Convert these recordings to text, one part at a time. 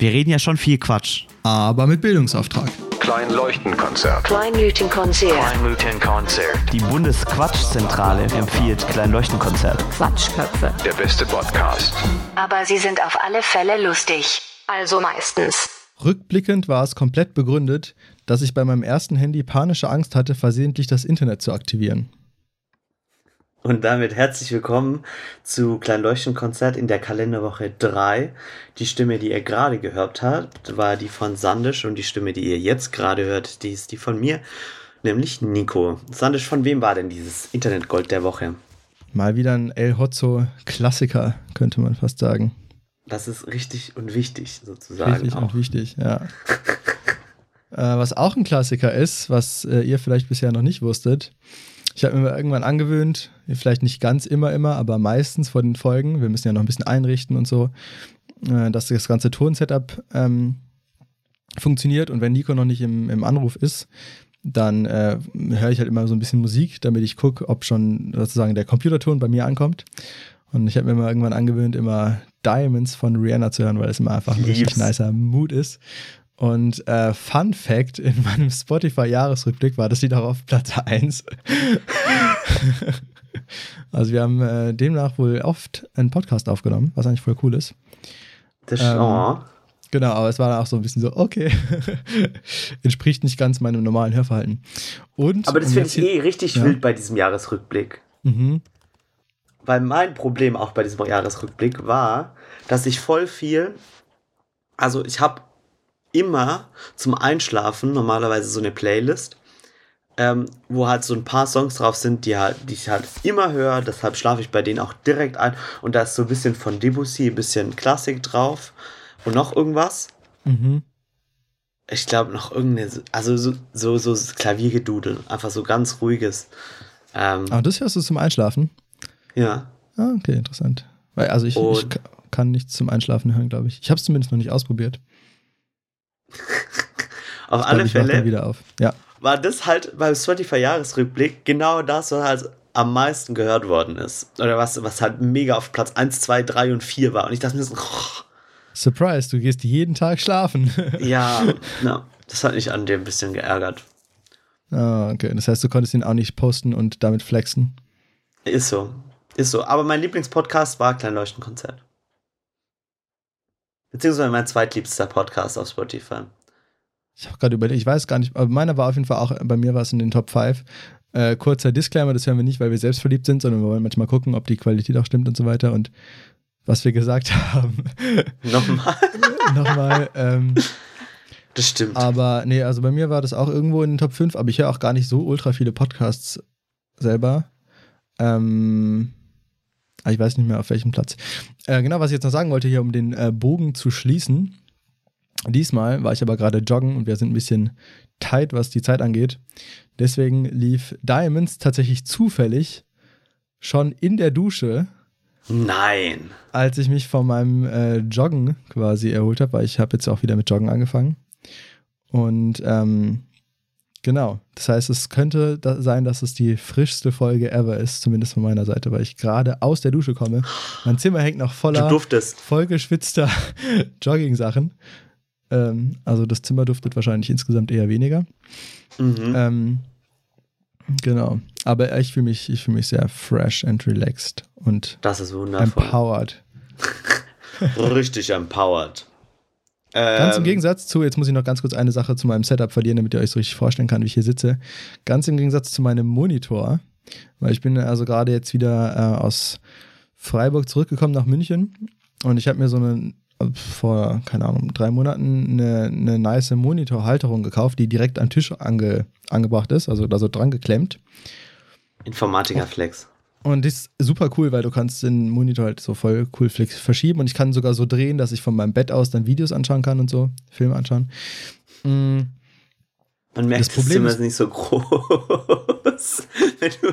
Wir reden ja schon viel Quatsch. Aber mit Bildungsauftrag. Kleinleuchtenkonzert. Kleinleuchtenkonzert. Kleinleuchtenkonzert. Die Bundesquatschzentrale empfiehlt Kleinleuchtenkonzert. Quatschköpfe. Der beste Podcast. Aber sie sind auf alle Fälle lustig. Also meistens. Rückblickend war es komplett begründet, dass ich bei meinem ersten Handy panische Angst hatte, versehentlich das Internet zu aktivieren. Und damit herzlich willkommen zu Kleinleuchtenkonzert in der Kalenderwoche 3. Die Stimme, die ihr gerade gehört habt, war die von Sandisch und die Stimme, die ihr jetzt gerade hört, die ist die von mir, nämlich Nico. Sandisch, von wem war denn dieses Internetgold der Woche? Mal wieder ein El Hotzo Klassiker, könnte man fast sagen. Das ist richtig und wichtig sozusagen. Richtig auch. und wichtig, ja. äh, was auch ein Klassiker ist, was äh, ihr vielleicht bisher noch nicht wusstet, ich habe mir irgendwann angewöhnt, vielleicht nicht ganz immer, immer, aber meistens vor den Folgen, wir müssen ja noch ein bisschen einrichten und so, äh, dass das ganze Tonsetup ähm, funktioniert und wenn Nico noch nicht im, im Anruf ist, dann äh, höre ich halt immer so ein bisschen Musik, damit ich gucke, ob schon sozusagen der Computerton bei mir ankommt. Und ich habe mir mal irgendwann angewöhnt, immer Diamonds von Rihanna zu hören, weil es immer einfach ein richtig nicer Mood ist. Und äh, Fun Fact in meinem Spotify-Jahresrückblick war das Lied auch auf Platz 1. also wir haben äh, demnach wohl oft einen Podcast aufgenommen, was eigentlich voll cool ist. Das, Ähm, oh. Genau, aber es war dann auch so ein bisschen so, okay, entspricht nicht ganz meinem normalen Hörverhalten. Und, Aber das finde ich eh richtig Ja. wild bei diesem Jahresrückblick. Mhm. Weil mein Problem auch bei diesem Jahresrückblick war, dass ich voll viel, also ich habe immer zum Einschlafen normalerweise so eine Playlist, ähm, wo halt so ein paar Songs drauf sind, die, halt, die ich halt immer höre, deshalb schlafe ich bei denen auch direkt ein und da ist so ein bisschen von Debussy, ein bisschen Klassik drauf und noch irgendwas. Mhm. Ich glaube noch irgendeine, also so, so, so Klaviergedudel, einfach so ganz ruhiges. Ähm, Aber das hörst du zum Einschlafen? ja. Ah, okay, interessant. Weil, also ich, ich kann nichts zum Einschlafen hören, glaube ich. Ich habe es zumindest noch nicht ausprobiert. Auf alle Fälle wieder auf. Ja. war das halt beim Spotify-Jahresrückblick genau das, was halt am meisten gehört worden ist. Oder was, was halt mega auf Platz 1, 2, 3 und 4 war. Und ich dachte mir so, Surprise, du gehst jeden Tag schlafen. ja, na, das hat mich an dem ein bisschen geärgert. ah, okay. Das heißt, du konntest ihn auch nicht posten und damit flexen. Ist so. Ist so. Aber mein Lieblingspodcast war Kleinleuchtenkonzert. Beziehungsweise mein zweitliebster Podcast auf Spotify. Ich habe gerade überlegt, ich weiß gar nicht, aber meiner war auf jeden Fall auch, bei mir war es in den Top 5. Äh, kurzer Disclaimer, das hören wir nicht, weil wir selbst verliebt sind, sondern wir wollen manchmal gucken, ob die Qualität auch stimmt und so weiter. Und was wir gesagt haben, Nochmal. nochmal. Ähm, Das stimmt. aber nee, also bei mir war das auch irgendwo in den Top 5, aber ich höre auch gar nicht so ultra viele Podcasts selber. Ähm, ich weiß nicht mehr auf welchem Platz. Äh, genau, was ich jetzt noch sagen wollte, hier um den äh, Bogen zu schließen. Diesmal war ich aber gerade joggen und wir sind ein bisschen tight, was die Zeit angeht. Deswegen lief Diamonds tatsächlich zufällig schon in der Dusche, Nein. als ich mich von meinem äh, Joggen quasi erholt habe, weil ich habe jetzt auch wieder mit Joggen angefangen. Und ähm, genau, das heißt, es könnte da sein, dass es die frischste Folge ever ist, zumindest von meiner Seite, weil ich gerade aus der Dusche komme. Mein Zimmer hängt noch voller vollgeschwitzter Jogging-Sachen. Ähm, also das Zimmer duftet wahrscheinlich insgesamt eher weniger. Mhm. Ähm, genau. Aber ich fühle mich, ich fühle mich sehr fresh and relaxed und Das ist wundervoll. empowered. Richtig empowered. Ganz im Ähm, Gegensatz zu, jetzt muss ich noch ganz kurz eine Sache zu meinem Setup verlieren, damit ihr euch so richtig vorstellen kann, wie ich hier sitze. Ganz im Gegensatz zu meinem Monitor, weil ich bin also gerade jetzt wieder äh, aus Freiburg zurückgekommen nach München und ich habe mir so eine vor, keine Ahnung, drei Monaten eine, eine nice Monitorhalterung gekauft, die direkt am Tisch ange, angebracht ist, also da so dran geklemmt. Informatiker-Flex. Und das ist super cool, weil du kannst den Monitor halt so voll cool verschieben und ich kann sogar so drehen, dass ich von meinem Bett aus dann Videos anschauen kann und so, Filme anschauen. Mm, Man merkt, Das das, Problem Zimmer ist- nicht so groß, wenn du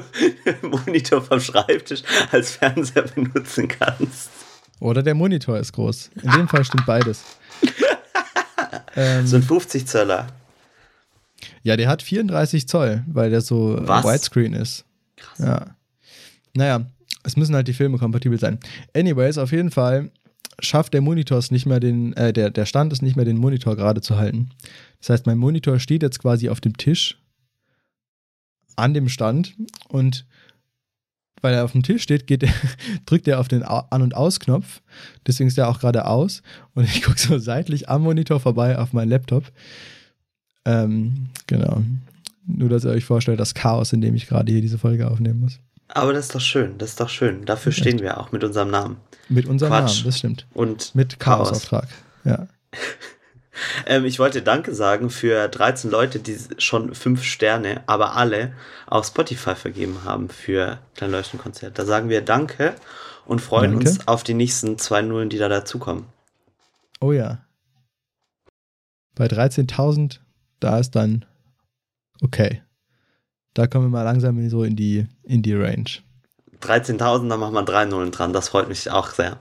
den Monitor vom Schreibtisch als Fernseher benutzen kannst. Oder der Monitor ist groß. In dem Fall stimmt beides. ähm, So ein 50 Zöller. ja, der hat 34 Zoll, weil der so Was? Widescreen ist. Krass. Ja. Naja, es müssen halt die Filme kompatibel sein. Anyways, auf jeden Fall schafft der Monitor es nicht mehr den, äh, der, der Stand ist nicht mehr den Monitor gerade zu halten. Das heißt, mein Monitor steht jetzt quasi auf dem Tisch an dem Stand und weil er auf dem Tisch steht, geht, drückt er auf den An- und Aus-Knopf. Deswegen ist er auch gerade aus. Und ich gucke so seitlich am Monitor vorbei auf meinen Laptop. Ähm, genau. Nur, dass ihr euch vorstellt, das Chaos, in dem ich gerade hier diese Folge aufnehmen muss. Aber das ist doch schön, das ist doch schön. Dafür Echt? stehen wir auch mit unserem Namen. Mit unserem Quatsch. Namen, das stimmt. Und Mit Chaos. Chaosauftrag. Ja. Ähm, ich wollte Danke sagen für 13 Leute, die schon 5 Sterne, aber alle auf Spotify vergeben haben für Klein Leuchtenkonzert. Da sagen wir Danke und freuen Danke. uns auf die nächsten zwei Nullen, die da dazukommen. Oh ja. Bei 13.000, da ist dann okay. Da kommen wir mal langsam so in die, in die Range. 13.000, da machen wir drei Nullen dran. Das freut mich auch sehr.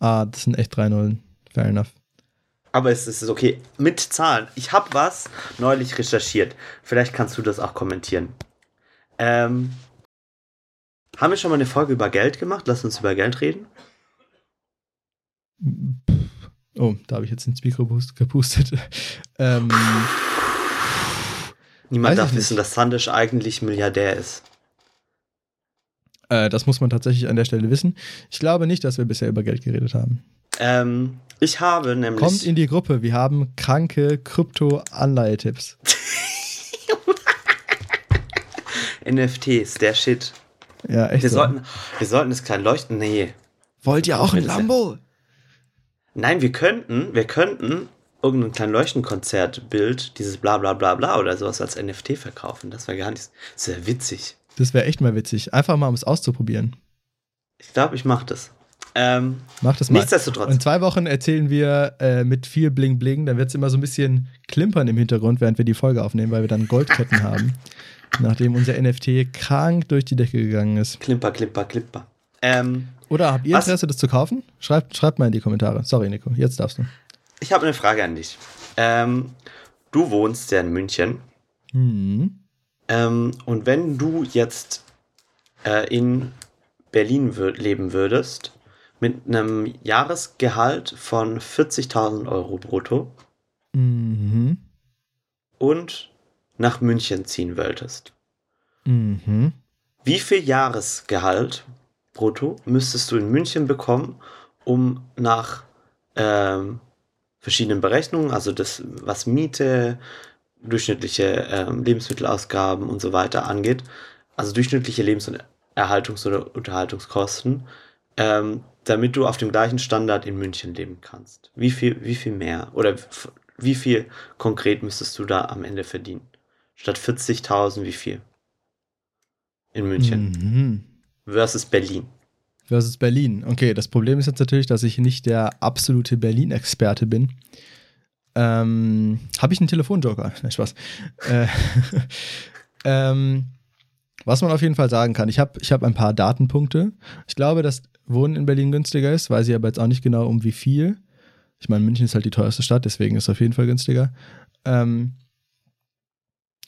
Ah, das sind echt drei Nullen. Fair enough. Aber es ist okay. Mit Zahlen. Ich habe was neulich recherchiert. Vielleicht kannst du das auch kommentieren. Ähm, haben wir schon mal eine Folge über Geld gemacht? Lass uns über Geld reden. Oh, da habe ich jetzt ins Mikro gepust- gepustet. ähm, Niemand darf wissen, nicht. dass Sandisch eigentlich Milliardär ist. äh, das muss man tatsächlich an der Stelle wissen. Ich glaube nicht, dass wir bisher über Geld geredet haben. Ähm, ich habe nämlich. Kommt in die Gruppe. Wir haben kranke Krypto-Anleihetipps. NFTs, der Shit. Ja, echt. Wir so. sollten, wir sollten das klein leuchten. Nee. Wollt ihr auch ein ja- Lambo? Nein, wir könnten, wir könnten irgendein klein Leuchtenkonzertbild, dieses bla bla bla bla oder sowas als NFT verkaufen. Das wäre gar nicht. Das wäre witzig. Das wäre echt mal witzig. Einfach mal, um es auszuprobieren. Ich glaube, ich mache das. Ähm, Mach das mal. nichtsdestotrotz. In zwei Wochen erzählen wir äh, mit viel Bling Bling. Dann wird es immer so ein bisschen klimpern im Hintergrund, während wir die Folge aufnehmen, weil wir dann Goldketten haben. Nachdem unser NFT krank durch die Decke gegangen ist. Klimper, klimper, klimper. Ähm, Oder habt ihr Was? Interesse, das zu kaufen? Schreibt, schreibt mal in die Kommentare. Sorry, Nico. Jetzt darfst du. Ich habe eine Frage an dich. Ähm, du wohnst ja in München. Hm. Ähm, und wenn du jetzt äh, in Berlin leben würdest, mit einem Jahresgehalt von 40.000 Euro brutto Mhm. und nach München ziehen wolltest, Mhm. wie viel Jahresgehalt brutto müsstest du in München bekommen, um nach ähm, verschiedenen Berechnungen, also das, was Miete, durchschnittliche ähm, Lebensmittelausgaben und so weiter angeht, also durchschnittliche Lebens- und Erhaltungs- oder Unterhaltungskosten, ähm, damit du auf dem gleichen Standard in München leben kannst. Wie viel, wie viel mehr oder wie viel konkret müsstest du da am Ende verdienen? Statt 40.000, wie viel? In München Mhm. versus Berlin. Versus Berlin. Okay, das Problem ist jetzt natürlich, dass ich nicht der absolute Berlin-Experte bin. Ähm, Habe ich einen Telefonjoker? Nein, Spaß. Äh, ähm, was man auf jeden Fall sagen kann, ich habe ich hab ein paar Datenpunkte. Ich glaube, dass Wohnen in Berlin günstiger ist, weiß ich aber jetzt auch nicht genau um wie viel. Ich meine, München ist halt die teuerste Stadt, deswegen ist es auf jeden Fall günstiger. Ähm,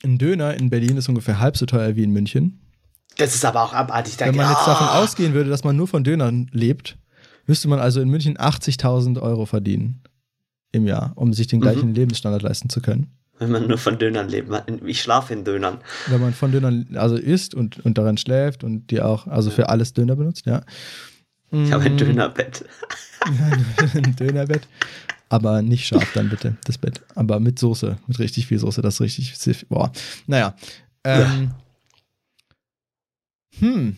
ein Döner in Berlin ist ungefähr halb so teuer wie in München. Das ist aber auch abartig. Wenn man jetzt davon Ah! ausgehen würde, dass man nur von Dönern lebt, müsste man also in München 80.000 Euro verdienen im Jahr, um sich den gleichen Mhm. Lebensstandard leisten zu können. Wenn man nur von Dönern lebt. Ich schlafe in Dönern. Wenn man von Dönern also isst und, und daran schläft und die auch, also für alles Döner benutzt, ja. Ich habe ein Mm, Dönerbett. ein Dönerbett. Aber nicht scharf dann bitte, das Bett. Aber mit Soße, mit richtig viel Soße, das ist richtig, boah. Naja. Ähm, hm,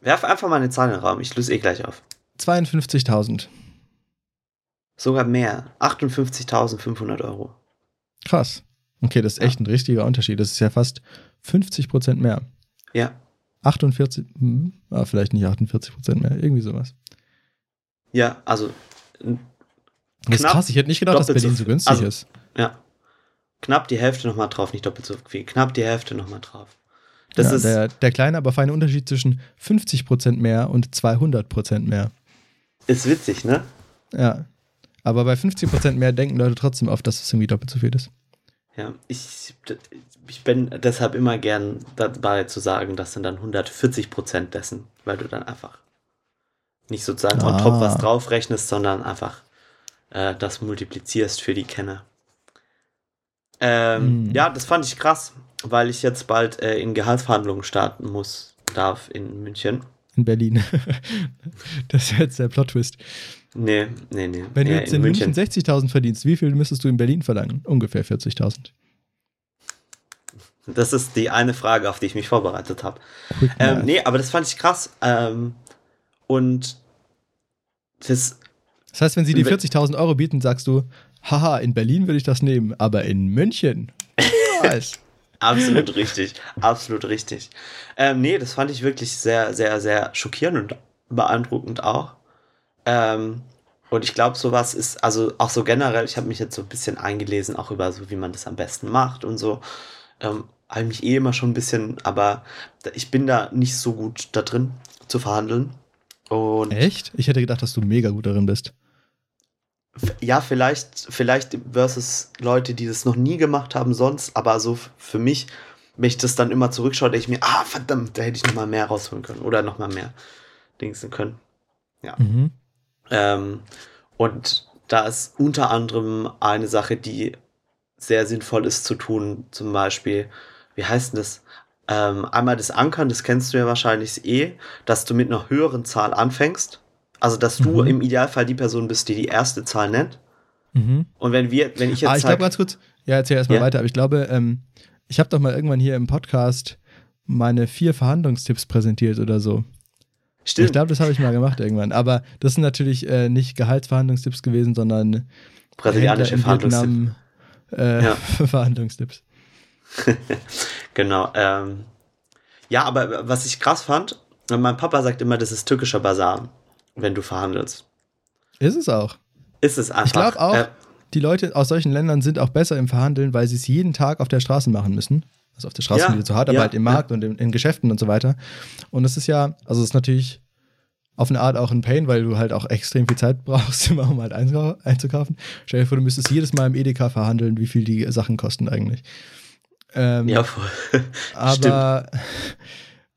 Werf einfach mal eine Zahl in den Raum. Ich löse eh gleich auf. 52.000. Sogar mehr. 58.500 Euro. Krass. Okay, das ist echt ein richtiger Unterschied. Das ist ja fast 50 Prozent mehr. Ja. 48, hm, ah, vielleicht nicht 48 Prozent mehr, irgendwie sowas. Ja, also. Das ist krass, ich hätte nicht gedacht, dass Berlin so so günstig Also- ist. Ja. Knapp die Hälfte nochmal drauf. Nicht doppelt so viel. Knapp die Hälfte nochmal drauf. Das ja, ist. der, der kleine, aber feine Unterschied zwischen 50 Prozent mehr und 200 Prozent mehr. ist witzig, ne? Ja. Aber bei 50 Prozent mehr denken Leute trotzdem oft, dass es irgendwie doppelt so viel ist. Ja. Ich, ich bin deshalb immer gern dabei zu sagen, das sind dann 140 Prozent dessen, weil du dann einfach Nicht sozusagen on top Ah. was draufrechnest, sondern einfach äh, das multiplizierst für die Kenner. Ähm, Hm. Ja, das fand ich krass, weil ich jetzt bald äh, in Gehaltsverhandlungen starten muss, darf in München. In Berlin. das ist jetzt der Plot-Twist. Nee, nee, nee. Wenn du Ja, jetzt in München 60.000 verdienst, wie viel müsstest du in Berlin verlangen? Ungefähr 40.000. Das ist die eine Frage, auf die ich mich vorbereitet habe. Ähm, nee, aber das fand ich krass. Ähm, und das, Das heißt, wenn sie dir Wenn- 40.000 Euro bieten, sagst du, haha, in Berlin würde ich das nehmen, aber in München. Was? Absolut richtig, absolut richtig. Ähm, nee, das fand ich wirklich sehr, sehr, sehr schockierend und beeindruckend auch. Ähm, und ich glaube, sowas ist, also auch so generell, ich habe mich jetzt so ein bisschen eingelesen, auch über so, wie man das am besten macht und so. Ähm, habe eh immer schon ein bisschen, aber ich bin da nicht so gut da drin zu verhandeln. Und Echt? Ich hätte gedacht, dass du mega gut darin bist. Ja, vielleicht, vielleicht versus Leute, die das noch nie gemacht haben sonst, aber so für mich, wenn ich das dann immer zurückschaue, denke ich mir, ah, verdammt, da hätte ich noch mal mehr rausholen können oder noch mal mehr dingsen können. Mhm. Ähm, und da ist unter anderem eine Sache, die sehr sinnvoll ist zu tun, zum Beispiel, wie heißt denn das? Ähm, einmal das Ankern, das kennst du ja wahrscheinlich eh, dass du mit einer höheren Zahl anfängst. Also, dass du Mhm. im Idealfall die Person bist, die die erste Zahl nennt. Mhm. Und wenn wir, wenn ich jetzt Ah, ich glaube ganz kurz, ja, erzähl erstmal Ja. weiter, aber ich glaube, ähm, ich habe doch mal irgendwann hier im Podcast meine vier Verhandlungstipps präsentiert oder so. stimmt, Ich glaube, das habe ich mal gemacht irgendwann. Aber das sind natürlich äh, nicht Gehaltsverhandlungstipps gewesen, sondern brasilianische Verhandlungstipps. Äh, Ja. Verhandlungstipps. Genau. Ähm, ja, aber was ich krass fand, mein Papa sagt immer, das ist türkischer Basar, wenn du verhandelst. Ist es auch. Ist es einfach. Ich glaube auch, Äh, die Leute aus solchen Ländern sind auch besser im Verhandeln, weil sie es jeden Tag auf der Straße machen müssen. Also auf der Straße Ja, wieder zu hart, aber ja, halt im ja. Markt und in, in Geschäften und so weiter. Und es ist ja, also es ist natürlich auf eine Art auch ein Pain, weil du halt auch extrem viel Zeit brauchst, immer um halt einzukaufen. Stell dir vor, du müsstest jedes Mal im Edeka verhandeln, wie viel die Sachen kosten eigentlich. Ähm, ja, voll. aber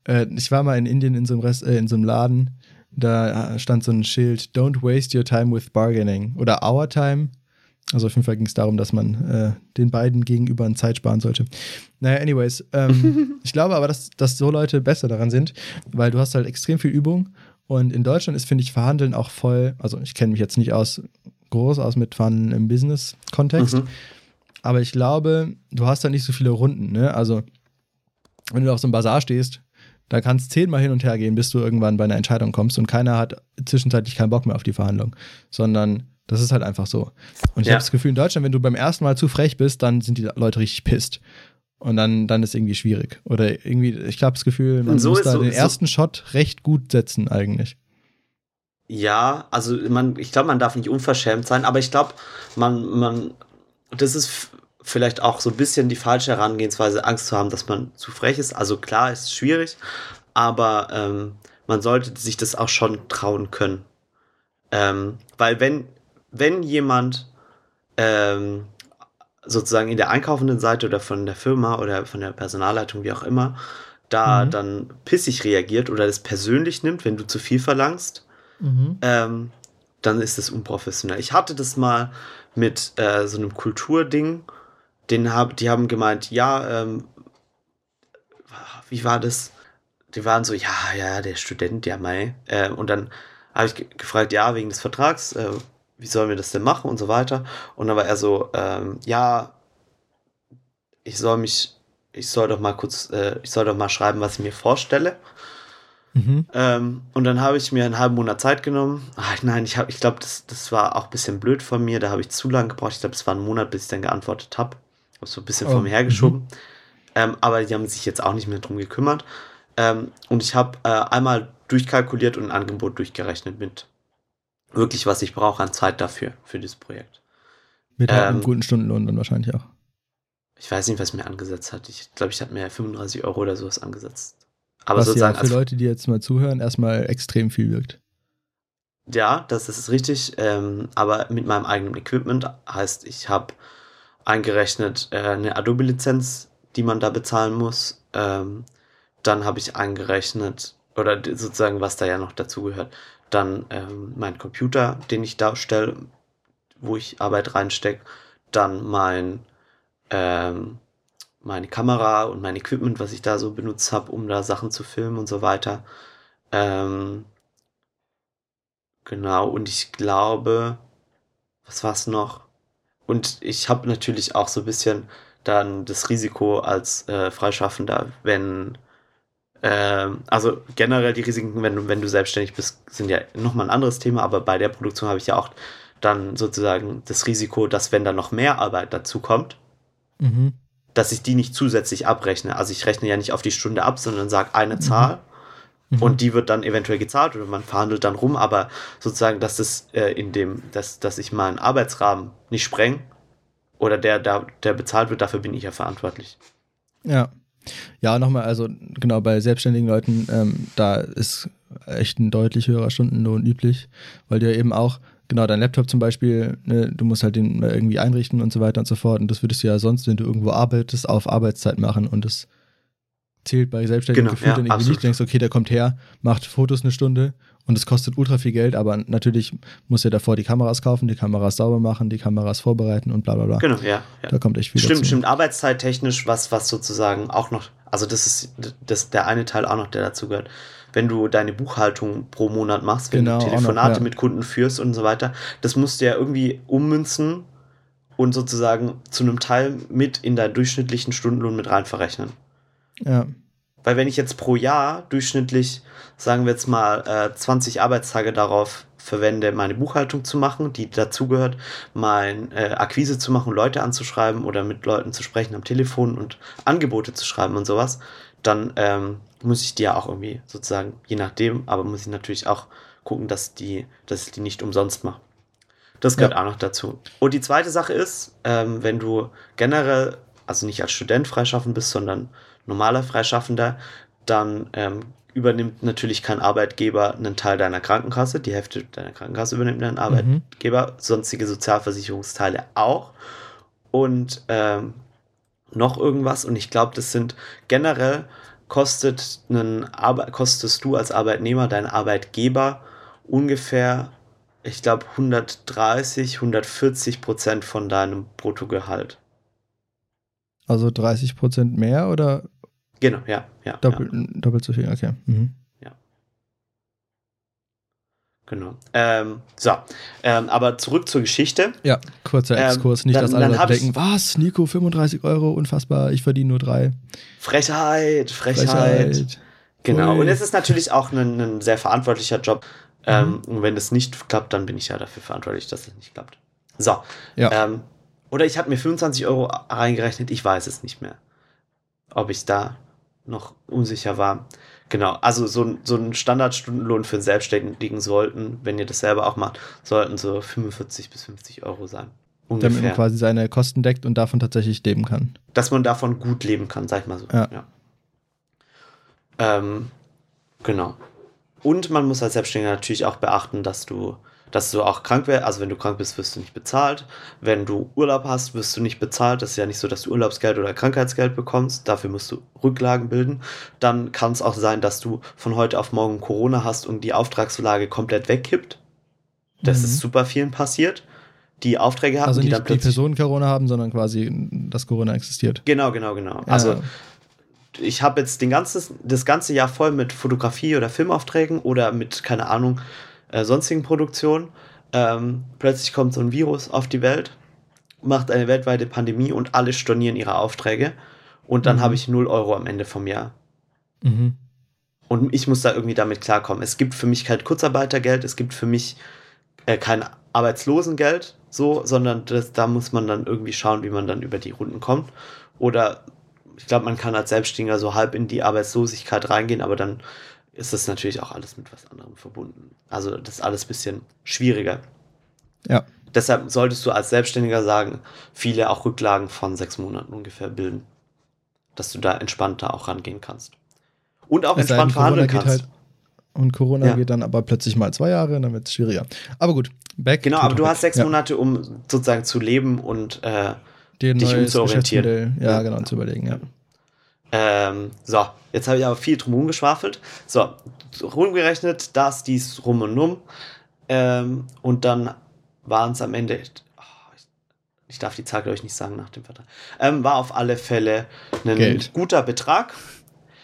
äh, ich war mal in Indien in so einem, Rest, äh, in so einem Laden, da stand so ein Schild, Don't waste your time with bargaining oder our time. Also auf jeden Fall ging es darum, dass man äh, den beiden gegenüber an Zeit sparen sollte. Naja, anyways, ähm, ich glaube aber, dass, dass so Leute besser daran sind, weil du hast halt extrem viel Übung und in Deutschland ist, finde ich, Verhandeln auch voll, also ich kenne mich jetzt nicht aus groß aus mit Verhandeln im Business-Kontext, Mhm. aber ich glaube, du hast da nicht so viele Runden, ne? Also, wenn du auf so einem Bazar stehst, da kannst zehnmal hin und her gehen, bis du irgendwann bei einer Entscheidung kommst und keiner hat zwischenzeitlich keinen Bock mehr auf die Verhandlung, sondern das ist halt einfach so. Und ich Ja. habe das Gefühl, in Deutschland, wenn du beim ersten Mal zu frech bist, dann sind die Leute richtig pisst. Und dann, dann ist irgendwie schwierig. Oder irgendwie, ich habe das Gefühl, man so muss da so- den so- ersten Shot recht gut setzen eigentlich. Ja, also man, ich glaube, man darf nicht unverschämt sein, aber ich glaube, man, man, das ist vielleicht auch so ein bisschen die falsche Herangehensweise, Angst zu haben, dass man zu frech ist. Also klar, ist schwierig, aber ähm, man sollte sich das auch schon trauen können. Ähm, weil wenn, wenn jemand ähm, sozusagen in der einkaufenden Seite oder von der Firma oder von der Personalleitung, wie auch immer, da Mhm. dann pissig reagiert oder das persönlich nimmt, wenn du zu viel verlangst, ähm, dann ist es unprofessionell. Ich hatte das mal mit äh, so einem Kulturding, den hab, die haben gemeint, ja, ähm, wie war das? Die waren so, ja, ja, der Student, ja, mei. Äh, und dann habe ich ge gefragt, ja, wegen des Vertrags, äh, wie sollen wir das denn machen und so weiter. Und dann war er so, ähm, ja, ich soll mich, ich soll doch mal kurz, äh, ich soll doch mal schreiben, was ich mir vorstelle. Mhm. Ähm, und dann habe ich mir einen halben Monat Zeit genommen. Ach nein, ich, hab- ich glaube, das, das war auch ein bisschen blöd von mir. Da habe ich zu lange gebraucht. Ich glaube, es war ein Monat, bis ich dann geantwortet habe. Habe so ein bisschen Oh, vor mir hergeschoben. Ähm, aber die haben sich jetzt auch nicht mehr drum gekümmert. Ähm, und ich habe äh, einmal durchkalkuliert und ein Angebot durchgerechnet mit wirklich, was ich brauche an Zeit dafür, für dieses Projekt. Mit halt einem Ähm, guten Stundenlohn dann wahrscheinlich auch. Ich weiß nicht, was mir angesetzt hat. Ich glaube, ich hatte mir 35 Euro oder sowas angesetzt. Aber Was ja sozusagen für als Leute, die jetzt mal zuhören, erstmal extrem viel wirkt. Ja, das ist richtig. Ähm, aber mit meinem eigenen Equipment heißt, ich habe eingerechnet äh, eine Adobe-Lizenz, die man da bezahlen muss. Ähm, dann habe ich eingerechnet, oder sozusagen, was da ja noch dazugehört, dann ähm, mein Computer, den ich darstelle, wo ich Arbeit reinstecke, dann mein ähm, meine Kamera und mein Equipment, was ich da so benutzt habe, um da Sachen zu filmen und so weiter. Ähm, genau, und ich glaube, was war's noch? Und ich habe natürlich auch so ein bisschen dann das Risiko als äh, Freischaffender, wenn ähm, also generell die Risiken, wenn du, wenn du selbstständig bist, sind ja nochmal ein anderes Thema, aber bei der Produktion habe ich ja auch dann sozusagen das Risiko, dass wenn da noch mehr Arbeit dazu kommt, Mhm. dass ich die nicht zusätzlich abrechne. Also ich rechne ja nicht auf die Stunde ab, sondern sage eine Zahl Mhm. und die wird dann eventuell gezahlt oder man verhandelt dann rum, aber sozusagen, dass das äh, in dem, dass, dass ich meinen Arbeitsrahmen nicht spreng oder der, der, der bezahlt wird, dafür bin ich ja verantwortlich. Ja. Ja, nochmal, also genau, bei selbstständigen Leuten, ähm, da ist echt ein deutlich höherer Stundenlohn üblich, weil du ja eben auch, genau, dein Laptop zum Beispiel, ne, du musst halt den irgendwie einrichten und so weiter und so fort. Und das würdest du ja sonst, wenn du irgendwo arbeitest, auf Arbeitszeit machen und das zählt bei Selbstständigen Genau, gefühlt ja, dann irgendwie absolut. nicht. Du denkst, okay, der kommt her, macht Fotos eine Stunde und es kostet ultra viel Geld, aber natürlich muss er davor die Kameras kaufen, die Kameras sauber machen, die Kameras vorbereiten und bla bla bla. Genau, ja. ja. Da kommt echt viel Stimmt, dazu. stimmt. Arbeitszeittechnisch, was, was sozusagen auch noch, also das ist das, der eine Teil auch noch, der dazu gehört. Wenn du deine Buchhaltung pro Monat machst, wenn Genau, du noch, Telefonate ja. mit Kunden führst und so weiter, das musst du ja irgendwie ummünzen und sozusagen zu einem Teil mit in deinen durchschnittlichen Stundenlohn mit rein verrechnen. Ja. Weil wenn ich jetzt pro Jahr durchschnittlich, sagen wir jetzt mal, äh, 20 Arbeitstage darauf verwende, meine Buchhaltung zu machen, die dazugehört, mein äh, Akquise zu machen, Leute anzuschreiben oder mit Leuten zu sprechen am Telefon und Angebote zu schreiben und sowas, dann ähm, muss ich die ja auch irgendwie sozusagen, je nachdem, aber muss ich natürlich auch gucken, dass die, dass ich die nicht umsonst mache. Das gehört Ja. auch noch dazu. Und die zweite Sache ist, ähm, wenn du generell, also nicht als Student freischaffen bist, sondern normaler Freischaffender, dann ähm, übernimmt natürlich kein Arbeitgeber einen Teil deiner Krankenkasse. Die Hälfte deiner Krankenkasse übernimmt dein Arbeitgeber, sonstige Sozialversicherungsteile auch. Und ähm, noch irgendwas. Und ich glaube, das sind generell kostet einen Arbe kostest du als Arbeitnehmer deinen Arbeitgeber ungefähr, ich glaube, 130, 140 Prozent von deinem Bruttogehalt. Also 30 Prozent mehr oder Genau, ja, ja. doppelt, ja doppelt so viel? Okay. Mhm. genau. Ähm, so, ähm, aber zurück zur Geschichte. Ja, kurzer Ähm, Exkurs. Nicht, dann- dass alle denken, was, Nico, 35 Euro, unfassbar, ich verdiene nur drei. Frechheit, Frechheit. Genau. Ui. Und es ist natürlich auch ein, ein sehr verantwortlicher Job. Ähm, und wenn das nicht klappt, dann bin ich ja dafür verantwortlich, dass es nicht klappt. So. Ja. Oder ich habe mir 25 Euro reingerechnet, ich weiß es nicht mehr. Ob ich da noch unsicher war. Genau, also so, ein- so ein Standardstundenlohn für einen Selbstständigen sollten, wenn ihr das selber auch macht, sollten so 45 bis 50 Euro sein. Damit man Ungefähr. quasi seine Kosten deckt und davon tatsächlich leben kann. Dass man davon gut leben kann, sag ich mal so. Ja. Ähm, genau. Und man muss als Selbstständiger natürlich auch beachten, dass du, dass du auch krank wärst. Also wenn du krank bist, wirst du nicht bezahlt. Wenn du Urlaub hast, wirst du nicht bezahlt. Das ist ja nicht so, dass du Urlaubsgeld oder Krankheitsgeld bekommst. Dafür musst du Rücklagen bilden. Dann kann es auch sein, dass du von heute auf morgen Corona hast und die Auftragslage komplett wegkippt. Das Mhm. ist super vielen passiert. Die Aufträge hatten, Also die nicht dann die plötzlich. Personen Corona haben, sondern quasi, dass Corona existiert. Genau, genau, genau. Ja. Also ich habe jetzt den ganzes, das ganze Jahr voll mit Fotografie oder Filmaufträgen oder mit, keine Ahnung, äh, sonstigen Produktionen. Ähm, plötzlich kommt so ein Virus auf die Welt, macht eine weltweite Pandemie und alle stornieren ihre Aufträge. Und dann Mhm. habe ich 0 Euro am Ende vom Jahr. Mhm. Und ich muss da irgendwie damit klarkommen. Es gibt für mich kein Kurzarbeitergeld, es gibt für mich äh, kein Arbeitslosengeld, so, sondern das, da muss man dann irgendwie schauen, wie man dann über die Runden kommt. Oder ich glaube, man kann als Selbstständiger so halb in die Arbeitslosigkeit reingehen, aber dann ist das natürlich auch alles mit was anderem verbunden. Also das ist alles ein bisschen schwieriger. Ja. Deshalb solltest du als Selbstständiger sagen, viele auch Rücklagen von sechs Monaten ungefähr bilden. Dass du da entspannter auch rangehen kannst. Und auch Es entspannt verhandeln kannst. halt und Corona Ja. geht dann aber plötzlich mal zwei Jahre, dann wird es schwieriger. Aber gut, back. Genau, aber du hast sechs Ja. Monate, um sozusagen zu leben und äh, dich umzuorientieren. Ja, Ja, genau, genau. zu überlegen, ja. Ähm, so, jetzt habe ich aber viel drum geschwafelt. So, rumgerechnet, das, dies, rum und um. Ähm, und dann waren es am Ende, oh, ich, ich darf die Zahl, glaube ich, nicht sagen nach dem Vertrag, ähm, war auf alle Fälle ein Geld. guter Betrag.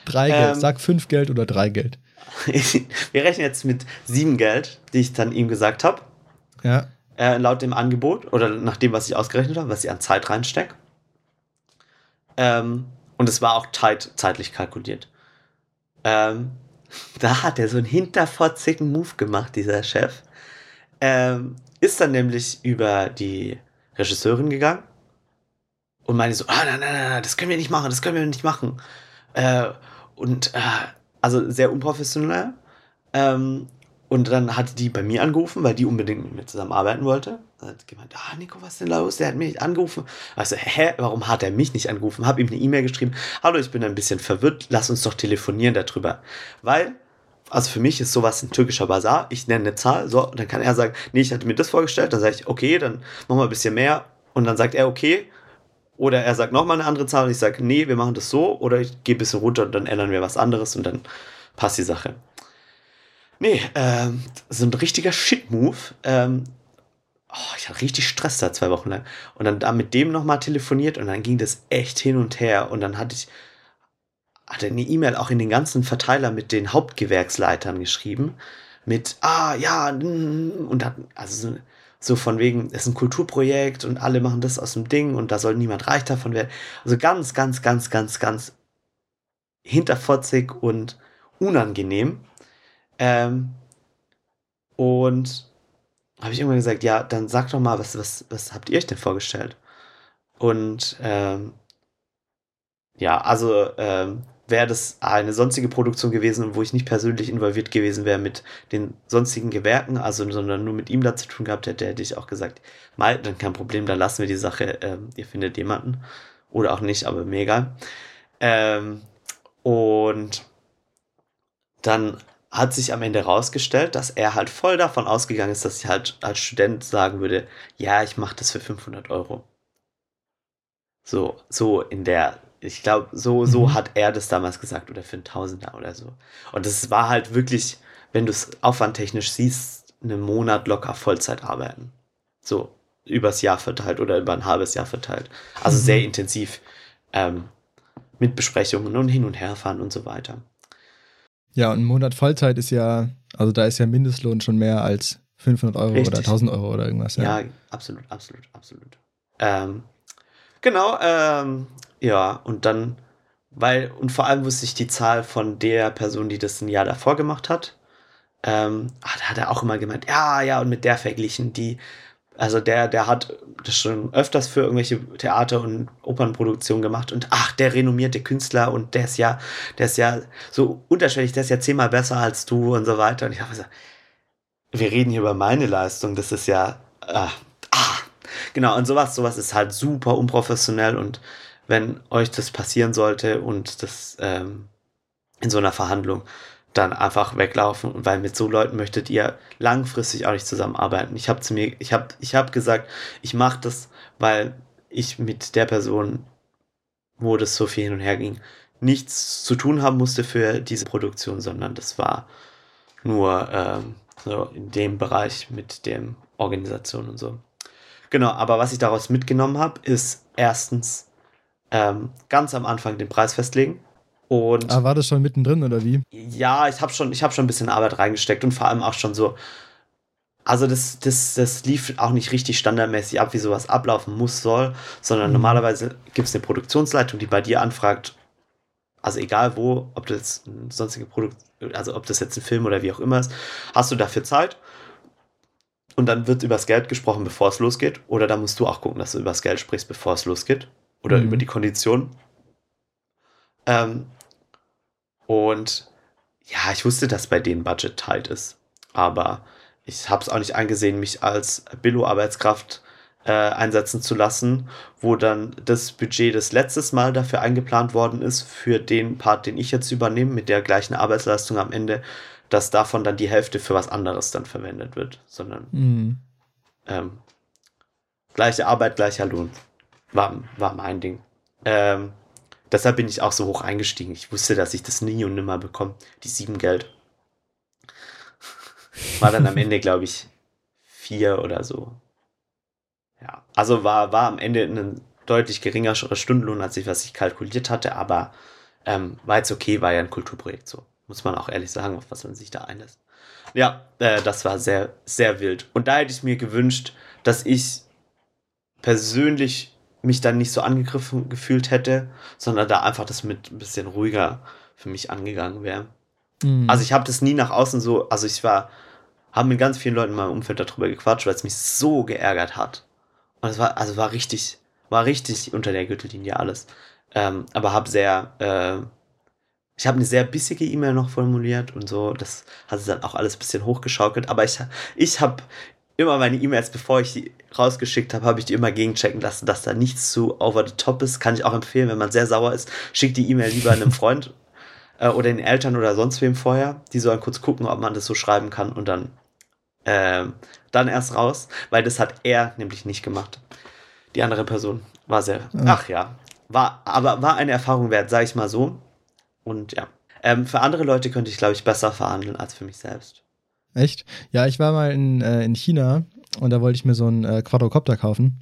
Drei Geld. Ähm, Sag fünf Geld oder drei Geld. Wir rechnen jetzt mit sieben Geld, die ich dann ihm gesagt habe. Ja. äh, laut dem Angebot oder nach dem, was ich ausgerechnet habe, was ich an Zeit reinstecke. Ähm, und es war auch zeit, zeitlich kalkuliert. Ähm, da hat er so einen hinterfotzigen Move gemacht, dieser Chef. Ähm, ist dann nämlich über die Regisseurin gegangen und meinte so, ah, nein, nein, nein, das können wir nicht machen, das können wir nicht machen. Äh, und äh, also sehr unprofessionell. Ähm, und dann hat die bei mir angerufen, weil die unbedingt mit mir zusammenarbeiten wollte. Hat gemeint, ah, Nico, was ist denn los? Der hat mich angerufen. Also, hä, warum hat er mich nicht angerufen? Hab ihm eine E-Mail geschrieben. Hallo, ich bin ein bisschen verwirrt. Lass uns doch telefonieren darüber. Weil, also für mich ist sowas ein türkischer Bazar. Ich nenne eine Zahl. So, dann kann er sagen, nee, ich hatte mir das vorgestellt. Dann sage ich, okay, dann machen wir ein bisschen mehr. Und dann sagt er, okay. Oder er sagt nochmal eine andere Zahl und ich sage, nee, wir machen das so. Oder ich gehe ein bisschen runter und dann ändern wir was anderes und dann passt die Sache. Nee, ähm, so ein richtiger Shit-Move. Ähm, oh, ich hatte richtig Stress da zwei Wochen lang. Und dann da mit dem nochmal telefoniert und dann ging das echt hin und her. Und dann hatte ich hatte eine E-Mail auch in den ganzen Verteiler mit den Hauptgewerksleitern geschrieben. Mit, ah, ja, und dann, also so, so von wegen, es ist ein Kulturprojekt und alle machen das aus dem Ding und da soll niemand reich davon werden. Also ganz, ganz, ganz, ganz, ganz hinterfotzig und unangenehm. Ähm, und habe ich irgendwann gesagt, ja, dann sag doch mal, was, was, was habt ihr euch denn vorgestellt? Und ähm, ja, also ähm, wäre das eine sonstige Produktion gewesen, wo ich nicht persönlich involviert gewesen wäre mit den sonstigen Gewerken, also sondern nur mit ihm da zu tun gehabt hätte, hätte ich auch gesagt, mal, dann kein Problem, dann lassen wir die Sache, ähm, ihr findet jemanden. Oder auch nicht, aber mir egal. Ähm, und dann hat sich am Ende herausgestellt, dass er halt voll davon ausgegangen ist, dass ich halt als Student sagen würde, ja, ich mache das für 500 Euro. So, so in der, ich glaube, so, so Mhm. hat er das damals gesagt oder für einen Tausender oder so. Und das war halt wirklich, wenn du es aufwandtechnisch siehst, einen Monat locker Vollzeit arbeiten. So, übers Jahr verteilt oder über ein halbes Jahr verteilt. Also Mhm. sehr intensiv ähm, mit Besprechungen und hin und her fahren und so weiter. Ja, und ein Monat Vollzeit ist ja, also da ist ja Mindestlohn schon mehr als 500 Euro Richtig. oder 1000 Euro oder irgendwas. Ja, absolut, absolut, absolut. Ähm, genau, ähm, ja, und dann, weil, und vor allem wusste ich die Zahl von der Person, die das ein Jahr davor gemacht hat. Ähm, ah, da hat er auch immer gemeint, ja, ja, und mit der verglichen, die, also der, der hat das schon öfters für irgendwelche Theater- und Opernproduktionen gemacht und ach, der renommierte Künstler und der ist ja, der ist ja so unterschiedlich, der ist ja zehnmal besser als du und so weiter. Und ich habe gesagt, wir reden hier über meine Leistung, das ist ja, ah, ah. genau, und sowas, sowas ist halt super unprofessionell und wenn euch das passieren sollte und das ähm, in so einer Verhandlung, dann einfach weglaufen, weil mit so Leuten möchtet ihr langfristig auch nicht zusammenarbeiten. Ich habe zu mir, ich habe, ich habe gesagt, ich mache das, weil ich mit der Person, wo das so viel hin und her ging, nichts zu tun haben musste für diese Produktion, sondern das war nur ähm, so in dem Bereich mit dem Organisation und so. Genau, aber was ich daraus mitgenommen habe, ist erstens ähm, ganz am Anfang den Preis festlegen. Und Ah, war das schon mittendrin oder wie? ja, ich habe schon, ich hab schon ein bisschen Arbeit reingesteckt und vor allem auch schon so. Also das, das, das lief auch nicht richtig standardmäßig ab, wie sowas ablaufen muss, soll, sondern Mhm. normalerweise gibt es eine Produktionsleitung, die bei dir anfragt, also egal wo, ob das jetzt ein sonstige Produkt, also ob das jetzt ein Film oder wie auch immer ist, hast du dafür Zeit und dann wird übers Geld gesprochen, bevor es losgeht, oder da musst du auch gucken, dass du übers Geld sprichst, bevor es losgeht, oder Mhm. über die Konditionen. Ähm, und ja, ich wusste, dass bei denen Budget tight ist. Aber ich habe es auch nicht angesehen, mich als Billo-Arbeitskraft äh, einsetzen zu lassen, wo dann das Budget das letztes Mal dafür eingeplant worden ist, für den Part, den ich jetzt übernehme, mit der gleichen Arbeitsleistung am Ende, dass davon dann die Hälfte für was anderes dann verwendet wird, sondern Mhm. ähm, gleiche Arbeit, gleicher Lohn. War, war mein Ding. Ähm, Deshalb bin ich auch so hoch eingestiegen. Ich wusste, dass ich das nie und nimmer bekomme. Die sieben Geld. War dann am Ende, glaube ich, vier oder so. Ja, also war, war am Ende ein deutlich geringerer Stundenlohn, als ich, was ich kalkuliert hatte, aber ähm, war jetzt okay, war ja ein Kulturprojekt so. Muss man auch ehrlich sagen, auf was man sich da einlässt. Ja, äh, das war sehr, sehr wild. Und da hätte ich mir gewünscht, dass ich persönlich mich dann nicht so angegriffen gefühlt hätte, sondern da einfach das mit ein bisschen ruhiger für mich angegangen wäre. Mhm. Also ich habe das nie nach außen so, also ich war, habe mit ganz vielen Leuten in meinem Umfeld darüber gequatscht, weil es mich so geärgert hat. Und es war, also war richtig, war richtig unter der Gürtellinie alles. Ähm, aber habe sehr, äh, ich habe eine sehr bissige E-Mail noch formuliert und so. Das hat es dann auch alles ein bisschen hochgeschaukelt. Aber ich, ich habe immer meine E-Mails, bevor ich die rausgeschickt habe, habe ich die immer gegenchecken lassen, dass da nichts zu over the top ist. Kann ich auch empfehlen, wenn man sehr sauer ist, schickt die E-Mail lieber einem Freund äh, oder den Eltern oder sonst wem vorher. Die sollen kurz gucken, ob man das so schreiben kann und dann, äh, dann erst raus, weil das hat er nämlich nicht gemacht. Die andere Person war sehr, ach ja, war, aber war eine Erfahrung wert, sage ich mal so. Und ja, ähm, für andere Leute könnte ich, glaube ich, besser verhandeln als für mich selbst. Echt? Ja, ich war mal in, äh, in China und da wollte ich mir so einen äh, Quadrocopter kaufen.